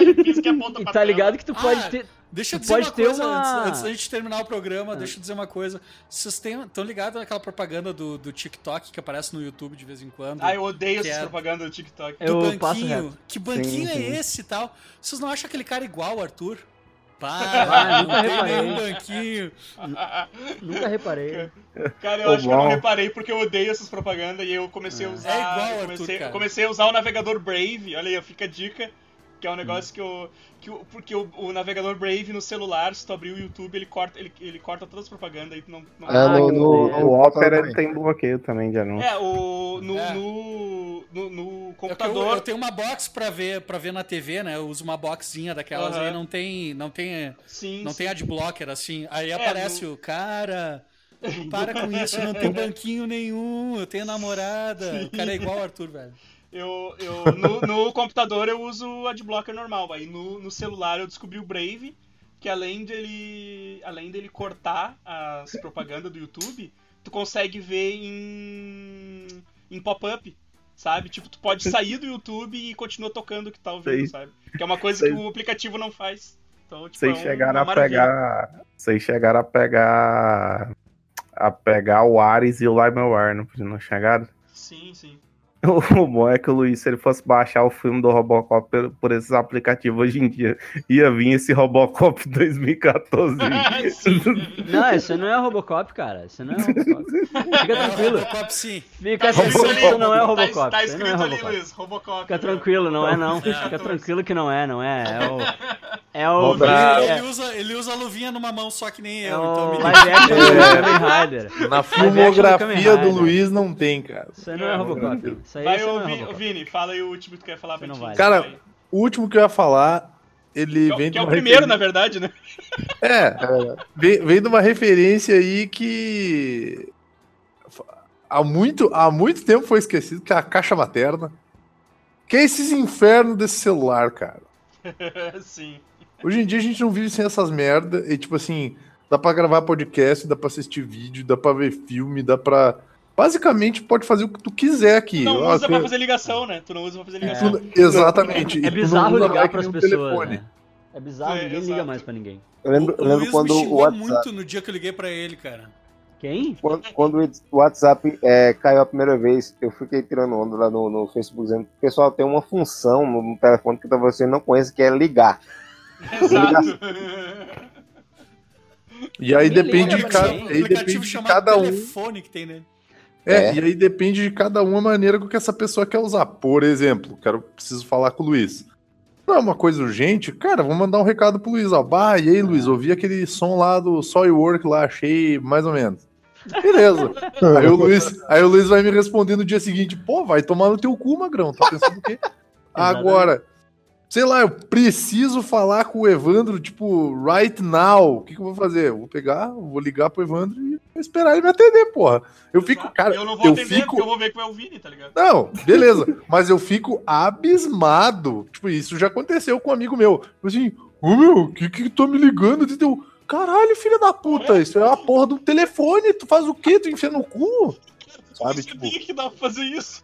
Ele fez que aponta e pra tá tela. ligado que tu pode Ah, ter. Deixa eu dizer pode uma ter coisa uma- antes, antes da gente terminar o programa, deixa eu dizer uma coisa. Vocês estão ligados naquela propaganda do, do TikTok que aparece no YouTube de vez em quando? Ah, eu odeio Que essas é- propagandas do TikTok. do Eu banquinho. Que banquinho Sim, sim. é esse e tal? Vocês não acham aquele cara igual, Arthur? Ah, Para, nunca não tem reparei. nenhum banquinho. Nunca reparei. Cara, eu Ô, acho que eu não reparei porque eu odeio essas propagandas e eu comecei a usar. É igual, Arthur, comecei, cara. comecei a usar o navegador Brave. Olha aí, fica a dica. Que é um negócio que eu. Que o- porque o, o navegador Brave no celular, se tu abrir o YouTube, ele corta, ele, ele corta todas as propagandas e tu não. não É, no, no, O no Opera ele tem bloqueio também de anúncio. É, o. No, É. no, no, no É que eu, computador. eu tenho uma box pra ver, pra ver na TV, né? Eu uso uma boxinha daquelas Aham. aí, não tem, não tem, Sim, não sim. tem adblocker assim. Aí É, aparece no- o cara. Para com isso, não tem banquinho nenhum, eu tenho namorada. O cara é igual o Arthur, velho. Eu, eu, no, no computador eu uso o adblocker normal, aí no, no celular eu descobri o Brave, que além dele, além dele cortar as propagandas do YouTube, tu consegue ver em, em pop-up, sabe? Tipo, tu pode sair do YouTube e continua tocando o que tá ouvindo, Sei. sabe? Que é uma coisa Sei. que o aplicativo não faz. Então, tipo, Vocês é um- chegaram a pegar. Vocês chegaram a pegar. A pegar o Ares e o LimeWire, não, não chegaram? Sim, sim. O bom é que o Luiz, se ele fosse baixar o filme do Robocop por, por esses aplicativos hoje em dia, ia vir esse Robocop 2014. Sim. Não, isso não é Robocop, cara. Isso não é Robocop. Fica tranquilo. Robocop sim. Fica escrito tranquilo, isso não é Tá, Robocop. tá Isso não é escrito ali, Robocop. Luiz, Robocop. Fica tranquilo, não é não. É, Fica tô- tranquilo que não é, não é. É o. É o. Ele, É, usa, ele usa a luvinha numa mão só que nem é eu, o então live action do É. Kamen Rider. Na Kamen filmografia do Rider. Luiz não tem, cara. Isso aí não é Robocop. Isso aí, Vai, aí ô, não é Vini. Vini, fala aí o último que tu quer falar pra não ti. vale. Cara, Vai. O último que eu ia falar, ele Que é o- vem que de é o primeiro, na verdade, né? É, vem, vem de uma referência aí que há muito, há muito tempo foi esquecido, que é a caixa materna. Que é esses infernos desse celular, cara. Sim. Hoje em dia a gente não vive sem essas merda. E tipo assim, dá pra gravar podcast, dá pra assistir vídeo, dá pra ver filme, dá pra. Basicamente pode fazer o que tu quiser aqui. Não Ó, usa tu- pra fazer ligação, né? Tu não usa pra fazer ligação. tu- Exatamente. É tu não bizarro ligar pras um pessoas. telefone. Né? É bizarro, É, ninguém liga exato. mais pra ninguém. Eu lembro, O eu lembro Luiz quando me o xingou WhatsApp, muito no dia que eu liguei pra ele, cara. Quem? quando, quando o WhatsApp é, caiu a primeira vez, eu fiquei tirando onda lá no, no Facebook dizendo pessoal tem uma função no, no telefone que você não conhece, que é ligar. Exato. E aí depende de cada, aí Um aplicativo depende de cada um. telefone que tem nele. É, É. e aí depende de cada um a maneira com que essa pessoa quer usar. Por exemplo, quero preciso falar com o Luiz. Não é uma coisa urgente? Cara, vou mandar um recado pro Luiz, ó. Bah, e aí, Luiz, ouvi aquele som lá do Soilwork lá, achei mais ou menos. Beleza. aí, o Luiz, aí o Luiz vai me responder no dia seguinte, pô, vai tomar no teu cu, magrão. Tá pensando o quê? Agora, sei lá, eu preciso falar com o Evandro, tipo, right now. O que, que eu vou fazer? Eu vou pegar, vou ligar pro Evandro e esperar ele me atender, porra. Eu fico, cara, eu não vou eu atender fico. porque eu vou ver que vai o Vini, tá ligado? Não, beleza. Mas eu fico abismado. Tipo, isso já aconteceu com um amigo meu. Tipo Assim, ô meu, que que tô me ligando? Deu, Caralho, filho da puta, isso é a porra do telefone. Tu faz o quê? Tu enfia no cu? Sabe, Eu tipo, que dá pra fazer isso.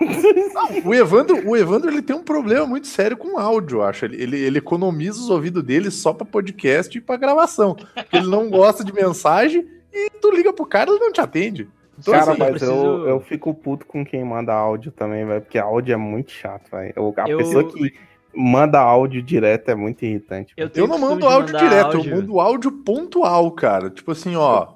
o Evandro, o Evandro ele tem um problema muito sério com áudio, eu acho. Ele, ele, ele economiza os ouvidos dele só pra podcast e pra gravação. Ele não gosta de mensagem e tu liga pro cara e ele não te atende. Então, Cara, assim, mas preciso- eu, eu fico puto com quem manda áudio também, velho. Porque áudio é muito chato, velho. Eu- A Eu- pessoa que manda áudio direto é muito irritante. Eu, Eu não mando áudio direto, áudio. eu mando áudio pontual, cara. Tipo assim, ó,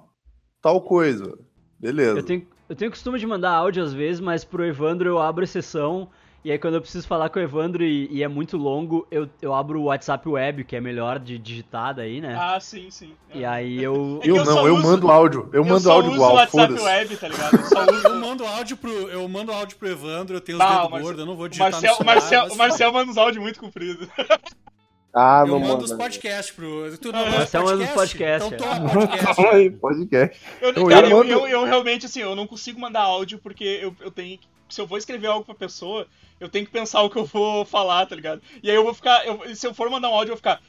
tal coisa. Beleza. Eu tenho, eu tenho costume de mandar áudio às vezes, mas pro Evandro eu abro exceção. E aí quando eu preciso falar com o Evandro e, e é muito longo, eu, eu abro o WhatsApp Web, que é melhor de digitar daí, né? Ah, sim, sim. E aí eu. É Eu, eu não, eu uso- mando áudio. Eu, Eu mando áudio uso igual, o WhatsApp. Web, tá ligado? Eu só Eu uso. mando áudio pro, eu mando áudio pro Evandro, eu tenho os Ah, o dedos gordos, eu não vou O digitar Marcel, no o celular, Marcel, mas o Marcel manda uns áudios muito compridos. Ah, Eu não mando os podcasts pro. Tu não Ah, manda manda os podcasts, Então é. toma podcast. Podcast. Eu, Eu- cara, eu eu, eu, eu realmente, assim, eu não consigo mandar áudio porque eu, eu tenho. que- Se eu vou escrever algo pra pessoa, eu tenho que pensar o que eu vou falar, tá ligado? E aí eu vou ficar. eu- se eu for mandar um áudio, eu vou ficar.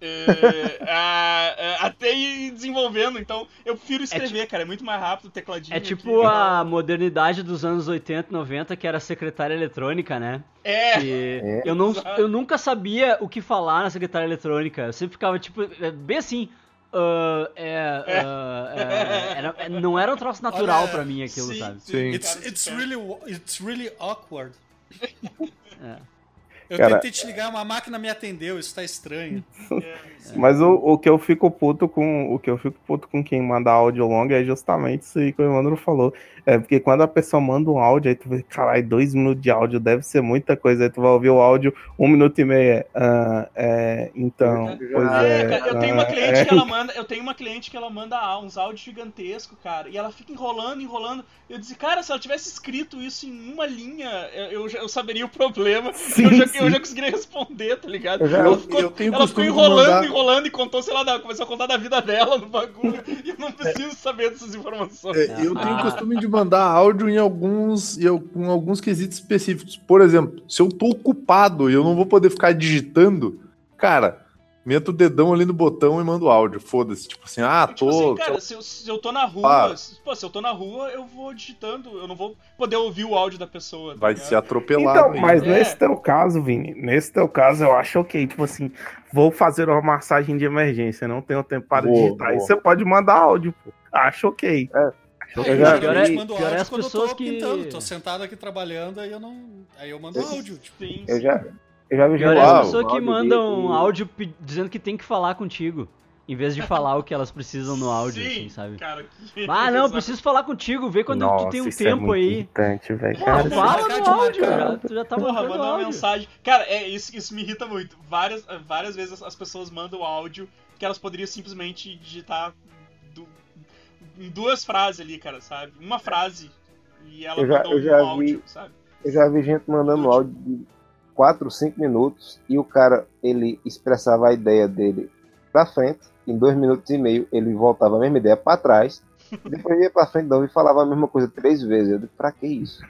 é, é, até ir desenvolvendo. Então, eu prefiro escrever, cara. É muito mais rápido o tecladinho. É aqui, tipo tá? a modernidade dos anos 80, 90, que era secretária eletrônica, né? É. É. eu, não, eu nunca sabia o que falar na secretária eletrônica. Eu sempre ficava, tipo, é, bem assim. Ah, é, ah, é, era- é, não era um troço natural Olha, pra mim aquilo, sim, sabe? Sim. It's, it's, really, it's really awkward. É. Eu Cara- tentei te ligar, uma máquina me atendeu, isso tá estranho. Mas o, o que eu fico puto com. O que eu fico puto com quem manda áudio longo é justamente isso aí que o Evandro falou. É porque quando a pessoa manda um áudio, aí tu vê, caralho, dois minutos de áudio deve ser muita coisa. Aí tu vai ouvir o áudio, um minuto e meio. Ah, é, então, pois É, é. cara, eu tenho uma ah, cliente é. que ela manda, eu tenho uma cliente que ela manda uns áudios gigantescos, cara, e ela fica enrolando, enrolando. Eu disse, cara, se ela tivesse escrito isso em uma linha, eu, eu, eu saberia o problema. Sim, eu, já, eu sim. já conseguiria responder, tá ligado? Eu já- ela eu- ficou, eu tenho ela ficou costume de enrolando, mandar- enrolando e contou, sei lá, da- começou a contar da vida dela no bagulho. e eu não preciso saber dessas informações. É, eu tenho Ah. o costume de mandar áudio em alguns, em com alguns quesitos específicos. Por exemplo, se eu tô ocupado e eu não vou poder ficar digitando, cara, meto o dedão ali no botão e mando áudio. Foda-se. Tipo assim, ah, Tipo tô. assim, cara, se eu, se eu tô na rua, Ah. se, pô, se eu tô na rua, eu vou digitando, eu não vou poder ouvir o áudio da pessoa. tá vai ligado? ser atropelado. Então, mas É. nesse teu caso, Vini, nesse teu caso eu acho ok. Tipo assim, vou fazer uma massagem de emergência, não tenho tempo para Boa, digitar. Aí boa. você pode mandar áudio, pô. Acho ok. É. Acho Eu ok. já pior eu é- pior é áudio as quando eu pessoas tô que- pintando, tô sentado aqui trabalhando, aí eu não. Aí eu mando áudio. Tipo, Sim, Eu já, eu já vi Pior é gente as pessoas que áudio mandam de- áudio dizendo que tem que falar contigo. Em vez de falar o que elas precisam no áudio, Sim, assim, sabe? Cara, que... Ah, não, preciso falar contigo, vê quando tu tem um isso é tempo muito aí. irritante, velho. Porra, Cara, fala. no áudio, já, tu já tá Porra, mandando mandar uma áudio. mensagem. Cara, é isso, isso me irrita muito. Várias, várias vezes as pessoas mandam áudio que elas poderiam simplesmente digitar du- em duas frases ali, cara, sabe? Uma frase e ela Eu já- mandou eu já um áudio, vi- sabe? Eu já vi gente mandando áudio de 4, 5 minutos e o cara, ele expressava a ideia dele pra frente, em 2 minutos e meio ele voltava a mesma ideia pra trás, depois ia pra frente de novo e falava a mesma coisa três vezes. Eu digo, pra que isso?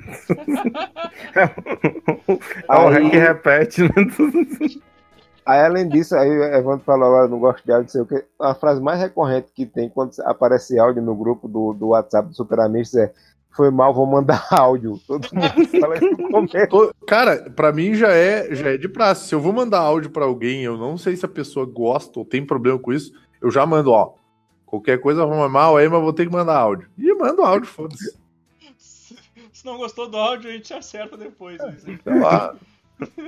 Ah, o Aí- REC repete, né? Aí além disso, aí o Evandro falou agora, não gosto de áudio, não sei o que. A frase mais recorrente que tem quando aparece áudio no grupo do, do WhatsApp do Super Amigos é foi mal, vou mandar áudio. Todo mundo fala isso no começo. Cara, pra mim já é, já é de praxe. Se eu vou mandar áudio pra alguém, eu não sei se a pessoa gosta ou tem problema com isso, eu já mando, ó. Qualquer coisa arruma mal aí, mas vou ter que mandar áudio. E mando áudio, foda-se. Se se não gostou do áudio, a gente acerta depois. né? Sei lá.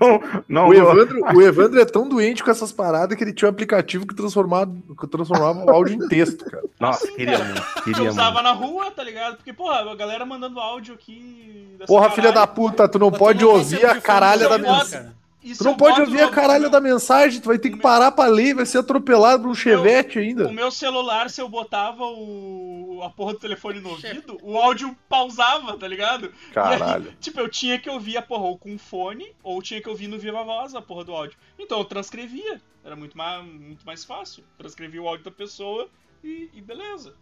Não, não, O Evandro, o Evandro é tão doente com essas paradas que ele tinha um aplicativo que transformava, que transformava o áudio em texto, cara. Nossa, queria muito, Eu queria usava muito. na rua, tá ligado? Porque, porra, a galera mandando áudio aqui. Porra, filha da caralho. puta, tu não Mas tu pode não tá ouvir a caralha da cara. E Tu não pode ouvir a caralha no- da mensagem, tu vai ter que parar pra ler, vai ser atropelado por um chevette ainda. O meu celular, se eu botava o... a porra do telefone no ouvido, o áudio pausava, tá ligado? Caralho. Aí, tipo, eu tinha que ouvir a porra ou com fone, ou tinha que ouvir no Viva Voz a porra do áudio. Então eu transcrevia. Era muito mais, muito mais fácil. Transcrevia o áudio da pessoa e, e beleza.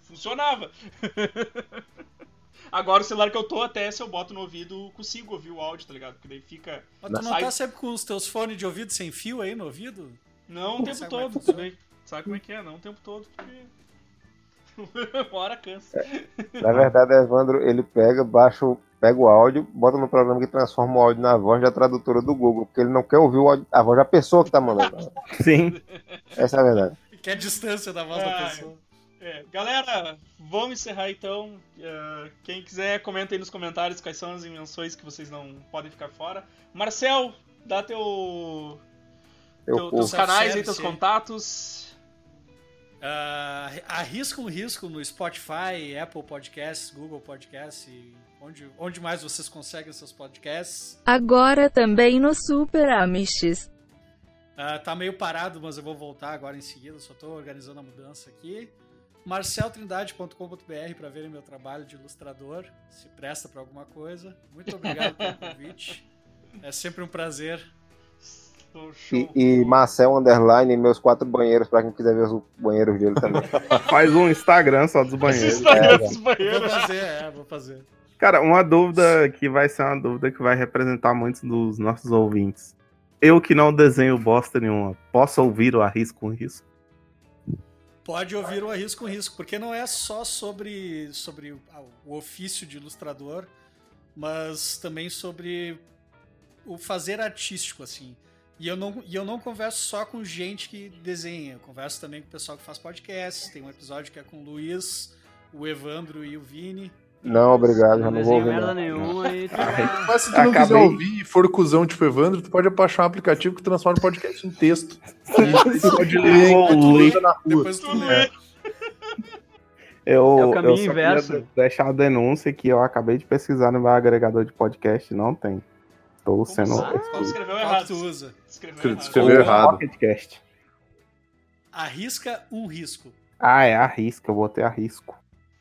Funcionava. Agora o celular que eu tô, até se eu boto no ouvido, consigo ouvir o áudio, tá ligado? Porque daí fica. Mas tu não Sai- tá sempre com os teus fones de ouvido sem fio aí no ouvido? Não o tempo Sabe é todo, também. Sabe como é que é? Não o tempo todo, porque. Uma hora cansa. Na verdade, Evandro, ele pega, baixa, o- pega o áudio, bota no programa que transforma o áudio na voz da tradutora do Google, porque ele não quer ouvir o áudio, a voz da pessoa que tá mandando. Sim. Essa é a verdade. Que é a distância da voz da Ah, pessoa. É, galera, vamos encerrar então. Uh, quem quiser, comenta aí nos comentários quais são as invenções que vocês não podem ficar fora. Marcel, dá teu, Eu, teu, teus canais aí, teus contatos. Ah, arrisca um risco no Spotify, Apple Podcasts, Google Podcasts e onde, onde mais vocês conseguem seus podcasts. Agora também no Super Amishes. Ah, tá meio parado, mas eu vou voltar agora em seguida, só tô organizando a mudança aqui. marceltrindade.com.br para verem meu trabalho de ilustrador, se presta para alguma coisa. Muito obrigado pelo convite. É sempre um prazer. E, e Marcel Underline, meus quatro banheiros, pra quem quiser ver os banheiros dele também. Faz um Instagram só dos Esse banheiros. Instagram É, dos Vou banheiros. fazer, é, vou fazer. Cara, uma dúvida que vai ser uma dúvida que vai representar muitos dos nossos ouvintes. Eu que não desenho bosta nenhuma, posso ouvir o Arrisco com Risco? Pode ouvir o Arrisco com Risco, porque não é só sobre, sobre o, ah, o ofício de ilustrador, mas também sobre o fazer artístico, assim. E eu, não, e eu não converso só com gente que desenha, eu converso também com o pessoal que faz podcasts. Tem um episódio que é com o Luiz, o Evandro e o Vini. Não, obrigado, já Não não vou ouvir. merda nenhuma e vai- Mas se tu não quiser ouvir e for cuzão tipo Evandro, tu pode baixar um aplicativo que transforma o podcast em texto. E tu pode ler enquanto anda na rua. Depois tu lê. Eu, É o caminho eu só queria inverso. de- deixar a denúncia que eu acabei de pesquisar no meu agregador de podcast, não tem. Estou sendo. sabe? Como escreveu Qual que errado? tu? Escreveu errado. Escreveu errado. Pocketcast. Arrisca um risco. Ah, é arrisco, eu botei arrisco.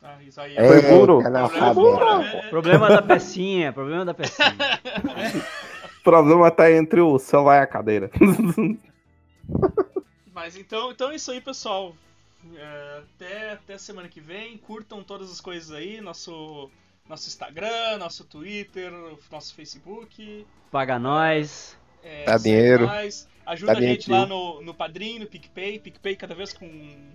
Ah, isso aí. Foi. É, Problema- analfabeto. problema é- Problema da pecinha, problema da pecinha. O problema tá entre o celular e a cadeira. Mas então, então é isso aí, pessoal. É, até, até semana que vem. Curtam todas as coisas aí. Nosso, nosso Instagram, nosso Twitter, nosso Facebook. Paga nós. É, Dá dinheiro. nós. Ajuda Dá a gente dinheiro. lá no, no Padrim, no PicPay. PicPay cada vez com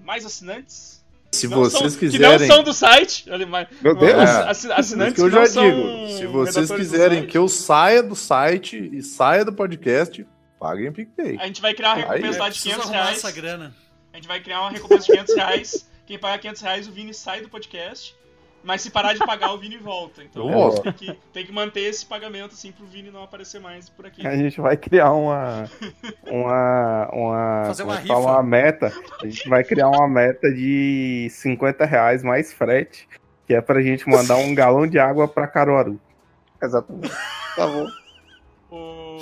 mais assinantes. Se Não vocês são- quiserem. Que não são do site. Mas- Meu Deus. mas É. Assinantes que eu já são digo. Se vocês quiserem que eu saia do site e saia do podcast, paguem o PicPay. A gente vai criar uma recompensa lá de preciso 500 arrumar reais. essa grana. A gente vai criar uma recompensa de 500 reais. Quem pagar 500 reais, o Vini sai do podcast. Mas se parar de pagar, o Vini volta. Então Eu volto. tem que, tem que manter esse pagamento assim pro Vini não aparecer mais por aqui. A gente vai criar uma. Uma. uma Fazer uma é rifa. Uma meta. A gente vai criar uma meta de 50 reais mais frete. Que é pra gente mandar um galão de água pra Caruaru. Exatamente. Tá bom. O...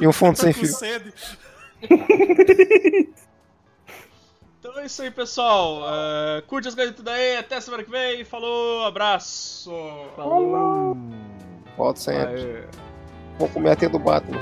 E um fundo sem fio. Então é isso aí, pessoal. Uh, curte as coisas tudo aí. Até semana que vem. Falou, abraço. Falou. Volta sempre. Vou comer a tia do Batman.